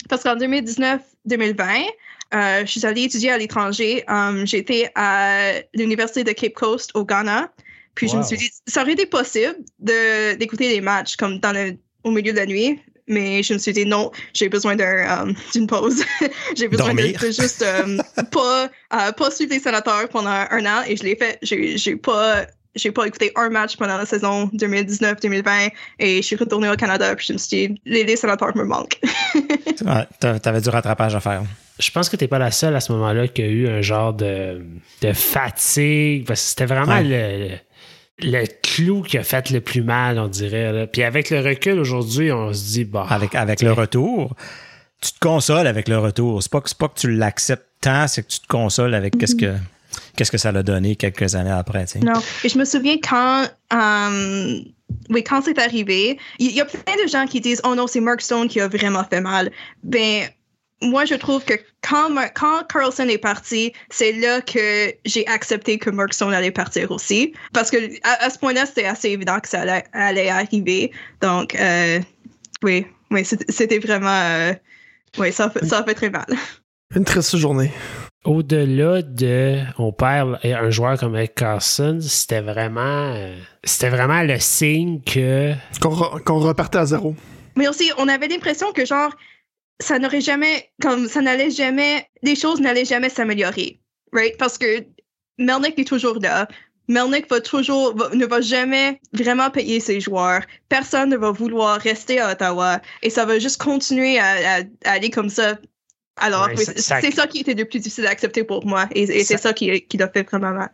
parce qu'en 2019-2020, euh, je suis allée étudier à l'étranger. Um, J'étais à l'Université de Cape Coast au Ghana. Puis je me suis dit, ça aurait été possible de- d'écouter les matchs comme dans le, au milieu de la nuit. mais je me suis dit non, j'ai besoin euh, d'une pause. j'ai besoin de, de juste euh, pas, euh, pas suivre les sénateurs pendant un an et je l'ai fait. J'ai, pas. J'ai pas écouté un match pendant la saison 2019-2020 et je suis retournée au Canada puis je me suis dit les, les sénateurs me manquent. Ouais, t'a- T'avais du rattrapage à faire. Je pense que t'es pas la seule à ce moment-là qui a eu un genre de, de fatigue. Parce que c'était vraiment le, le clou qui a fait le plus mal, on dirait. là. Puis avec le recul aujourd'hui, on se dit, bah. Avec, avec le retour, tu te consoles avec le retour. C'est pas, que- c'est pas que tu l'acceptes tant, c'est que tu te consoles avec qu'est-ce que qu'est-ce que ça l'a donné quelques années après. Non. Et je me souviens quand, euh, oui, quand c'est arrivé, il y, a plein de gens qui disent Oh non, c'est Mark Stone qui a vraiment fait mal. Ben, moi, je trouve que quand, quand Carlson est parti, c'est là que j'ai accepté que Mark Stone allait partir aussi. Parce que à, à ce point-là, c'était assez évident que ça allait, allait arriver. Donc, euh, oui, oui, c'était vraiment. euh, oui, ça, a fait- ça a fait très mal. Une triste journée. Au-delà de on perd un joueur comme Eric Carson, c'était vraiment c'était vraiment le signe que Qu'on re- qu'on repartait à zéro. Mais aussi, on avait l'impression que genre, ça n'aurait jamais, comme ça n'allait jamais, les choses n'allaient jamais s'améliorer, right? Parce que Melnick est toujours là. Melnick va toujours, va- ne va jamais vraiment payer ses joueurs. Personne ne va vouloir rester à Ottawa et ça va juste continuer à, à- à aller comme ça. Alors, Ouais, ça- c'est ça- ça qui était le plus difficile à accepter pour moi et, et c'est ça qui, qui l'a fait vraiment mal.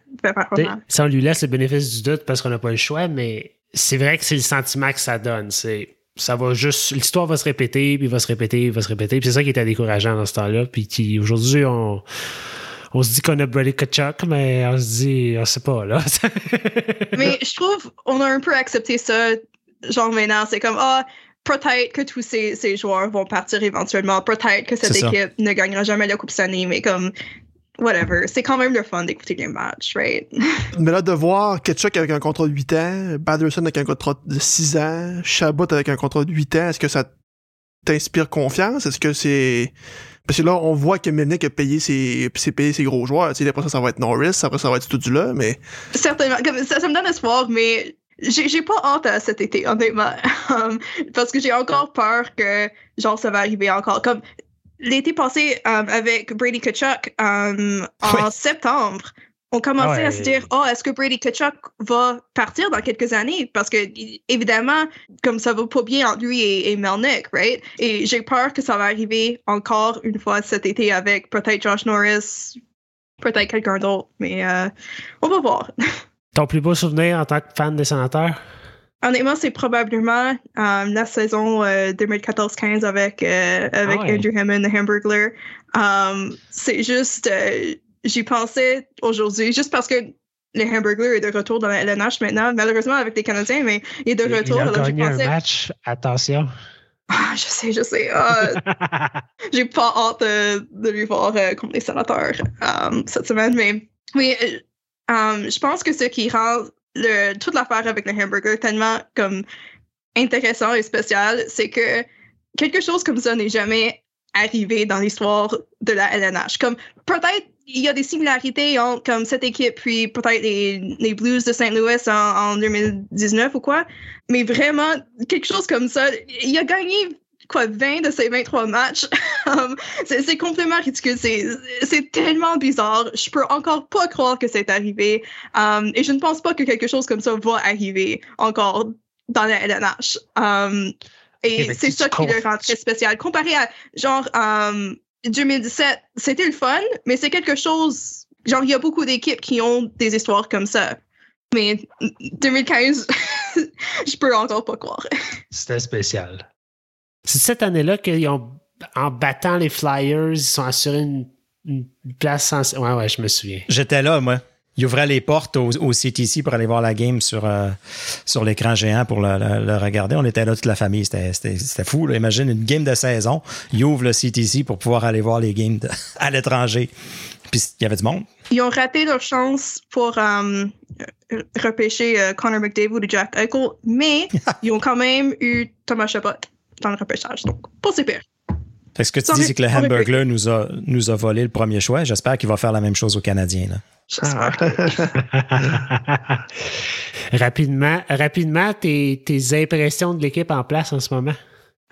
Si on lui laisse le bénéfice du doute parce qu'on n'a pas le choix, mais c'est vrai que c'est le sentiment que ça donne. C'est ça va juste l'histoire va se répéter, puis va se répéter, va se répéter. Puis c'est ça qui était décourageant dans ce temps-là. Puis qui aujourd'hui on on se dit qu'on a Brady Kachuk, mais on se dit on sait pas là. Mais je trouve on a un peu accepté ça. Genre maintenant, c'est comme ah peut-être que tous ces, ces joueurs vont partir éventuellement. Peut-être que cette ça. équipe ne gagnera jamais la Coupe Stanley, mais comme whatever. C'est quand même le fun d'écouter les matchs, right? Mais là, de voir Ketchuk avec un contrat de 8 ans, Batterson avec un contrat de 6 ans, Chabot avec un contrat de 8 ans, est-ce que ça t'inspire confiance? Est-ce que c'est... Parce que là, on voit que Melnick a payé ses, s'est payé ses gros joueurs. Tu sais, après ça, ça va être Norris, après ça va être tout du là, mais Certainement. Ça, ça me donne espoir, mais j'ai j'ai pas hâte à cet été, honnêtement. Um, parce que j'ai encore peur que, genre, ça va arriver encore. Comme l'été passé, um, avec Brady Kachuk, um, en septembre, on commençait Ouais. à se dire, oh, est-ce que Brady Kachuk va partir dans quelques années? Parce que, évidemment, comme ça va pas bien entre lui et, et Melnick, right? Et j'ai peur que ça va arriver encore une fois cet été avec peut-être Josh Norris, peut-être quelqu'un d'autre, mais euh, on va voir. Ton plus beau souvenir en tant que fan des sénateurs? Honnêtement, c'est probablement euh, la saison euh, 2014-15 avec, euh, avec Ah ouais. Andrew Hammond, The Hamburglar. Um, c'est juste, euh, j'y pensais aujourd'hui, juste parce que le Hamburglar est de retour dans la LNH maintenant, malheureusement avec les Canadiens, mais il est de Il- retour. Il a alors gagné un match. Attention. ah, je sais, je sais. ah, j'ai pas hâte de, de lui voir euh, contre les sénateurs um, cette semaine, mais oui, euh, um, je pense que ce qui rend le, toute l'affaire avec le hamburger tellement comme intéressant et spécial, c'est que quelque chose comme ça n'est jamais arrivé dans l'histoire de la LNH. Comme peut-être il y a des similarités entre comme cette équipe puis peut-être les, Blues de St. Louis en 2019 ou quoi, mais vraiment quelque chose comme ça. Il a gagné quoi 20 de ses 23 matchs. Um, c'est complètement ridicule. C'est c'est tellement bizarre. Je peux encore pas croire que c'est arrivé. Um, et je ne pense pas que quelque chose comme ça va arriver encore dans la LNH. Um, Eh et ben, c'est ça qui le rend très spécial. Comparé à genre um, 2017, c'était le fun, mais c'est quelque chose. Genre, il y a beaucoup d'équipes qui ont des histoires comme ça. Mais 2015, je peux encore pas croire. C'était spécial. C'est cette année-là qu'ils ont, en battant les Flyers, ils sont assurés une, une place sans. Ouais, ouais, je me souviens. J'étais là, moi. Il ouvrait les portes au, au CTC pour aller voir la game sur, euh, sur l'écran géant pour le, le- le regarder. On était là, toute la famille. C'était- fou. là. Imagine une game de saison. Il ouvre le CTC pour pouvoir aller voir les games de- à l'étranger. Puis il y avait du monde. Ils ont raté leur chance pour euh, repêcher euh, Connor McDavid ou Jack Eichel, mais ils ont quand même eu Thomas Chabot dans le repêchage. Donc, pas si pire. Fait que ce que tu dis, c'est que le. Hamburglar nous a, nous a volé le premier choix. J'espère qu'il va faire la même chose aux Canadiens. Là. J'espère. rapidement, rapidement tes, tes impressions de l'équipe en place en ce moment?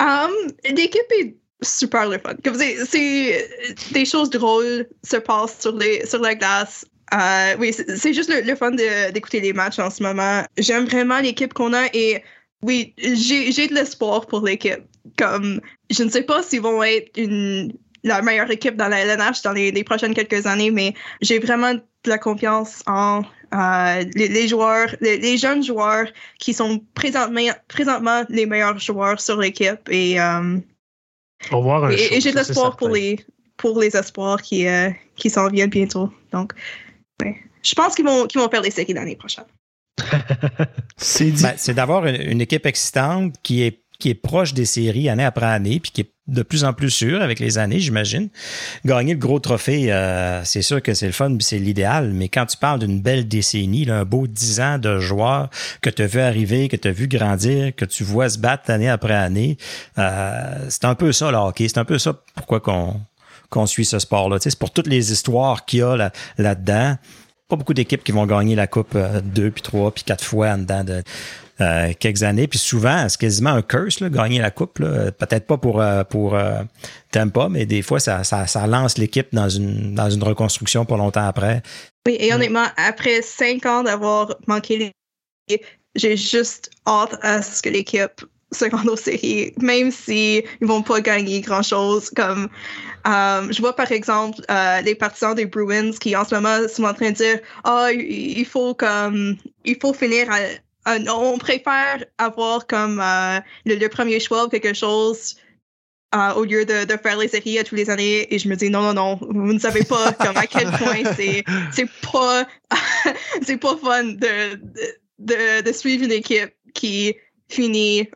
Um, L'équipe est super le fun. Comme c'est, c'est des choses drôles se passent sur, les, sur la glace. Euh, oui, c'est, c'est juste le, le fun de- d'écouter les matchs en ce moment. J'aime vraiment l'équipe qu'on a et oui, j'ai, de l'espoir pour l'équipe. Comme je ne sais pas s'ils vont être une, la meilleure équipe dans la LNH dans les, les prochaines quelques années, mais j'ai vraiment de la confiance en euh, les, les joueurs, les, les jeunes joueurs qui sont présentement, présentement les meilleurs joueurs sur l'équipe et euh, et, et j'ai de l'espoir pour les, pour les espoirs qui, euh, qui s'en viennent bientôt. Donc, ouais. je pense qu'ils vont, qu'ils vont faire les séries l'année prochaine. Ben, c'est d'avoir une, équipe excitante qui est, proche des séries année après année, puis qui est de plus en plus sûre avec les années, j'imagine. Gagner le gros trophée, euh, c'est sûr que c'est le fun, c'est l'idéal, mais quand tu parles d'une belle décennie, là, un beau dix ans de joueurs que tu as vu arriver, que tu as vu grandir, que tu vois se battre année après année, euh, c'est un peu ça le hockey, c'est un peu ça pourquoi qu'on suit ce sport-là. Tu c'est pour toutes les histoires qu'il y a là- là-dedans. Beaucoup d'équipes qui vont gagner la Coupe euh, deux, puis trois, puis quatre fois en dedans de euh, quelques années. Puis souvent, c'est quasiment un curse, là, gagner la Coupe. Peut-être pas pour, euh, pour euh, Tampa, mais des fois, ça, ça, lance l'équipe dans une, dans une reconstruction pas longtemps après. Oui, et honnêtement, après cinq ans d'avoir manqué les j'ai juste hâte à ce que l'équipe se rende aux séries, même si ils vont pas gagner grand chose. Comme euh, je vois par exemple euh, les partisans des Bruins qui en ce moment sont en train de dire ah il il faut comme il faut finir à, à- on préfère avoir comme euh, le, le premier choix ou quelque chose euh, au lieu de, de faire les séries à tous les années et je me dis non non non vous ne savez pas comme à quel point c'est c'est pas c'est pas fun de, de, de suivre une équipe qui finit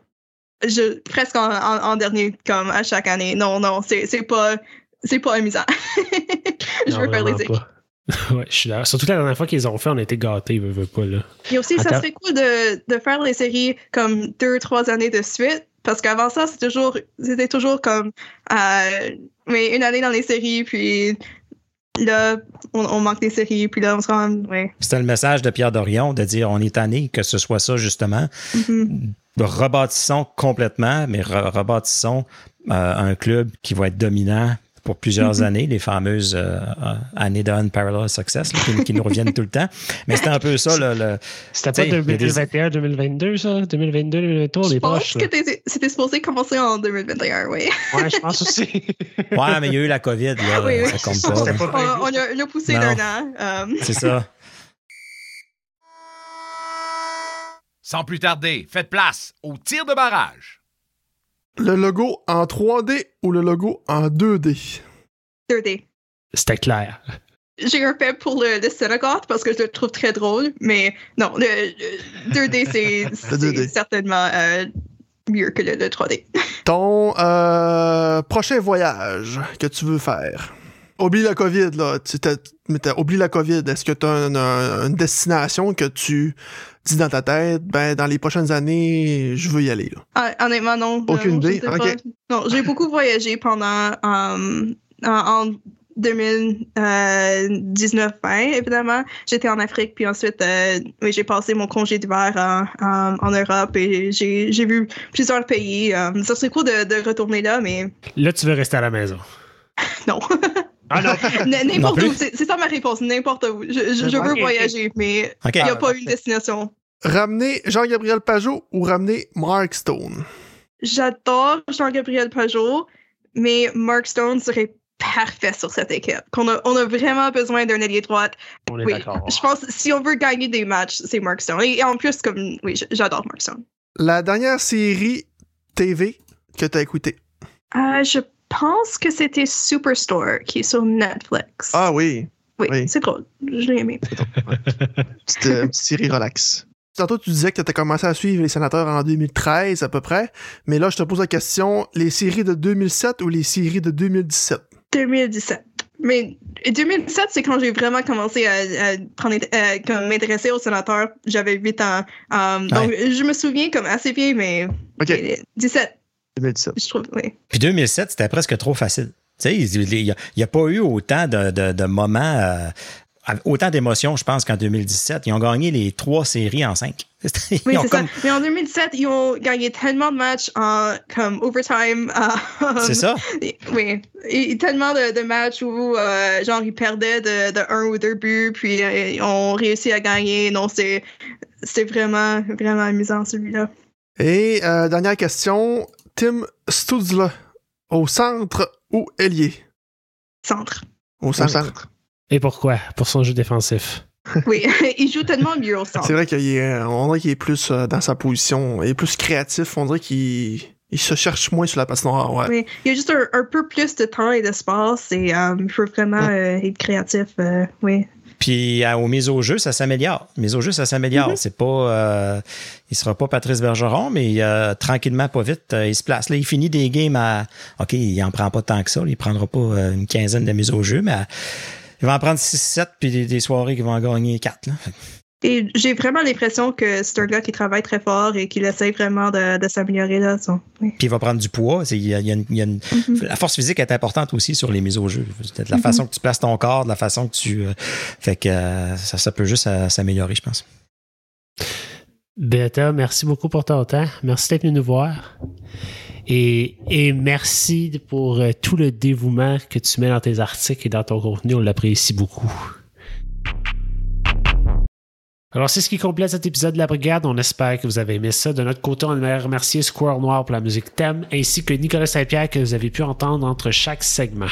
je, presque en, en, en dernier comme à chaque année. Non, non, c'est pas c'est pas amusant. je Non, veux faire les pas. ouais, je suis d'accord. Surtout la dernière fois qu'ils ont fait, on a été gâtés, veux, veux pas, là. Et aussi, ça serait cool de, de faire les séries comme deux, trois années de suite. Parce qu'avant ça, c'était toujours, c'était toujours comme euh, mais une année dans les séries, puis là, on, on manque des séries, puis là, on se rend. Ouais. C'était le message de Pierre Dorion de dire on est tanné que ce soit ça, justement. Mhm. Rebâtissons complètement, mais re- rebâtissons euh, un club qui va être dominant pour plusieurs années, les fameuses euh, euh, années de unparalleled success là, qui, qui nous reviennent tout le temps. Mais c'était un peu ça, le, le- C'était pas il y a des- 2021, 2022, ça? 2022, 2023, on Je est pense proches, que c'était supposé commencer en 2021, oui. Ouais, je pense aussi. Ouais, mais il y a eu la COVID, là, Oui, oui. ça compte Ça, pas. On, a, on a poussé d'un an. euh, C'est ça. Sans plus tarder, faites place au tir de barrage. Le logo en 3D ou le logo en 2D? 2D. C'était clair. J'ai un fait pour le, le Synagogue parce que je le trouve très drôle, mais non, le, le 2D, c'est c'est 2D. certainement euh, mieux que le, le 3D. Ton euh, prochain voyage que tu veux faire? Oublie la COVID, là. Tu t'as- mais t'as- oublie la COVID. Est-ce que tu as une, une destination que tu dis dans ta tête, ben, dans les prochaines années, je veux y aller, là? Ah, honnêtement, non. Aucune idée? Non, j'ai beaucoup voyagé pendant euh, en, en 2019 20 évidemment. J'étais en Afrique, puis ensuite, euh, oui, j'ai passé mon congé d'hiver en, en, en Europe et j'ai j'ai vu plusieurs pays. Euh, ça serait cool de, de retourner là, mais Là, tu veux rester à la maison. non. Ah non. N'importe où. C'est ça ma réponse. N'importe où. Je, je, je Ok, veux voyager, mais il n'y a pas une destination. Ramener Jean-Gabriel Pajot ou ramener Mark Stone? J'adore Jean-Gabriel Pajot, mais Mark Stone serait parfait sur cette équipe. Qu'on a, on a vraiment besoin d'un allié droite. On est Oui, d'accord. je pense que si on veut gagner des matchs, c'est Mark Stone. Et, et en plus, comme oui, j'adore Mark Stone. La dernière série TV que tu as écoutée? Euh, je pense que c'était Superstore qui est sur Netflix. Ah oui. oui, oui. c'est drôle. Je l'ai aimé. Petite, euh, petite série relax. Tantôt, tu disais que tu as commencé à suivre les sénateurs en 2013 à peu près, mais là, je te pose la question, les séries de 2007 ou les séries de 2017? 2017. Mais 2017, c'est quand j'ai vraiment commencé à, à prendre, euh, comme m'intéresser au sénateur. J'avais 8 ans. Um, Donc, je me souviens comme assez bien, mais OK, 17, 2017. je trouve, oui. Puis 2007, c'était presque trop facile. Tu sais, il n'y a, il y a pas eu autant de, de- de moments euh, autant d'émotions, je pense, qu'en 2017. Ils ont gagné les trois séries en cinq. oui, c'est ça. Mais en 2017, ils ont gagné tellement de matchs en comme overtime. Euh, c'est ça? Oui. Et tellement de, matchs où, euh, genre, ils perdaient de, de, un ou deux buts, puis euh, ils ont réussi à gagner. Non, c'était vraiment, vraiment amusant, celui-là. Et dernière question. Tim Studzla, au centre ou ailier? Centre. Au centre. Et pourquoi? Pour son jeu défensif. oui, il joue tellement mieux au centre. C'est vrai qu'il est, euh, on dirait qu'il est plus euh, dans sa position, il est plus créatif, on dirait qu'il il se cherche moins sur la passe noire. Ouais. Oui, il a juste un, peu plus de temps et d'espace et euh, il faut vraiment être créatif. oui. Puis au mise au jeu, ça s'améliore. Mise au jeu, ça s'améliore. Mm-hmm. C'est pas, il sera pas Patrice Bergeron, mais tranquillement, pas vite, il se place. Là, il finit des games à, ok, il en prend pas tant que ça. il prendra pas une quinzaine de mises au jeu, mais il va en prendre 6-7 puis des, soirées qui vont en gagner 4. Là. Et j'ai vraiment l'impression que c'est un gars qui travaille très fort et qui essaie vraiment de, s'améliorer là. Puis il va prendre du poids. La force physique est importante aussi sur les mises au jeu. De la mm-hmm. façon que tu places ton corps, de la façon que tu. Euh, fait que euh, ça, ça peut juste euh, s'améliorer, je pense. Beta, merci beaucoup pour ton temps. Merci d'être venu nous voir. Et, et merci pour tout le dévouement que tu mets dans tes articles et dans ton contenu. On l'apprécie beaucoup. Alors, c'est ce qui complète cet épisode de la Brigade. On espère que vous avez aimé ça. De notre côté, on aimerait remercier Squirrel Noir pour la musique thème, ainsi que Nicolas Saint-Pierre que vous avez pu entendre entre chaque segment.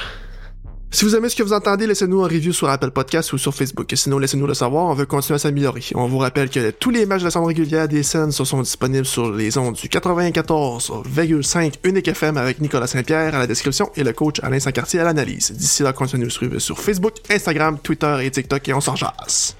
Si vous aimez ce que vous entendez, laissez-nous un review sur Apple Podcast ou sur Facebook. Sinon, laissez-nous le savoir, on veut continuer à s'améliorer. On vous rappelle que tous les matchs de la saison régulière des scènes sont disponibles sur les ondes du 94,5 Unique FM avec Nicolas Saint-Pierre à la description et le coach Alain Saint-Cartier à l'analyse. D'ici là, continuez à nous suivre sur Facebook, Instagram, Twitter et TikTok et on s'en jase.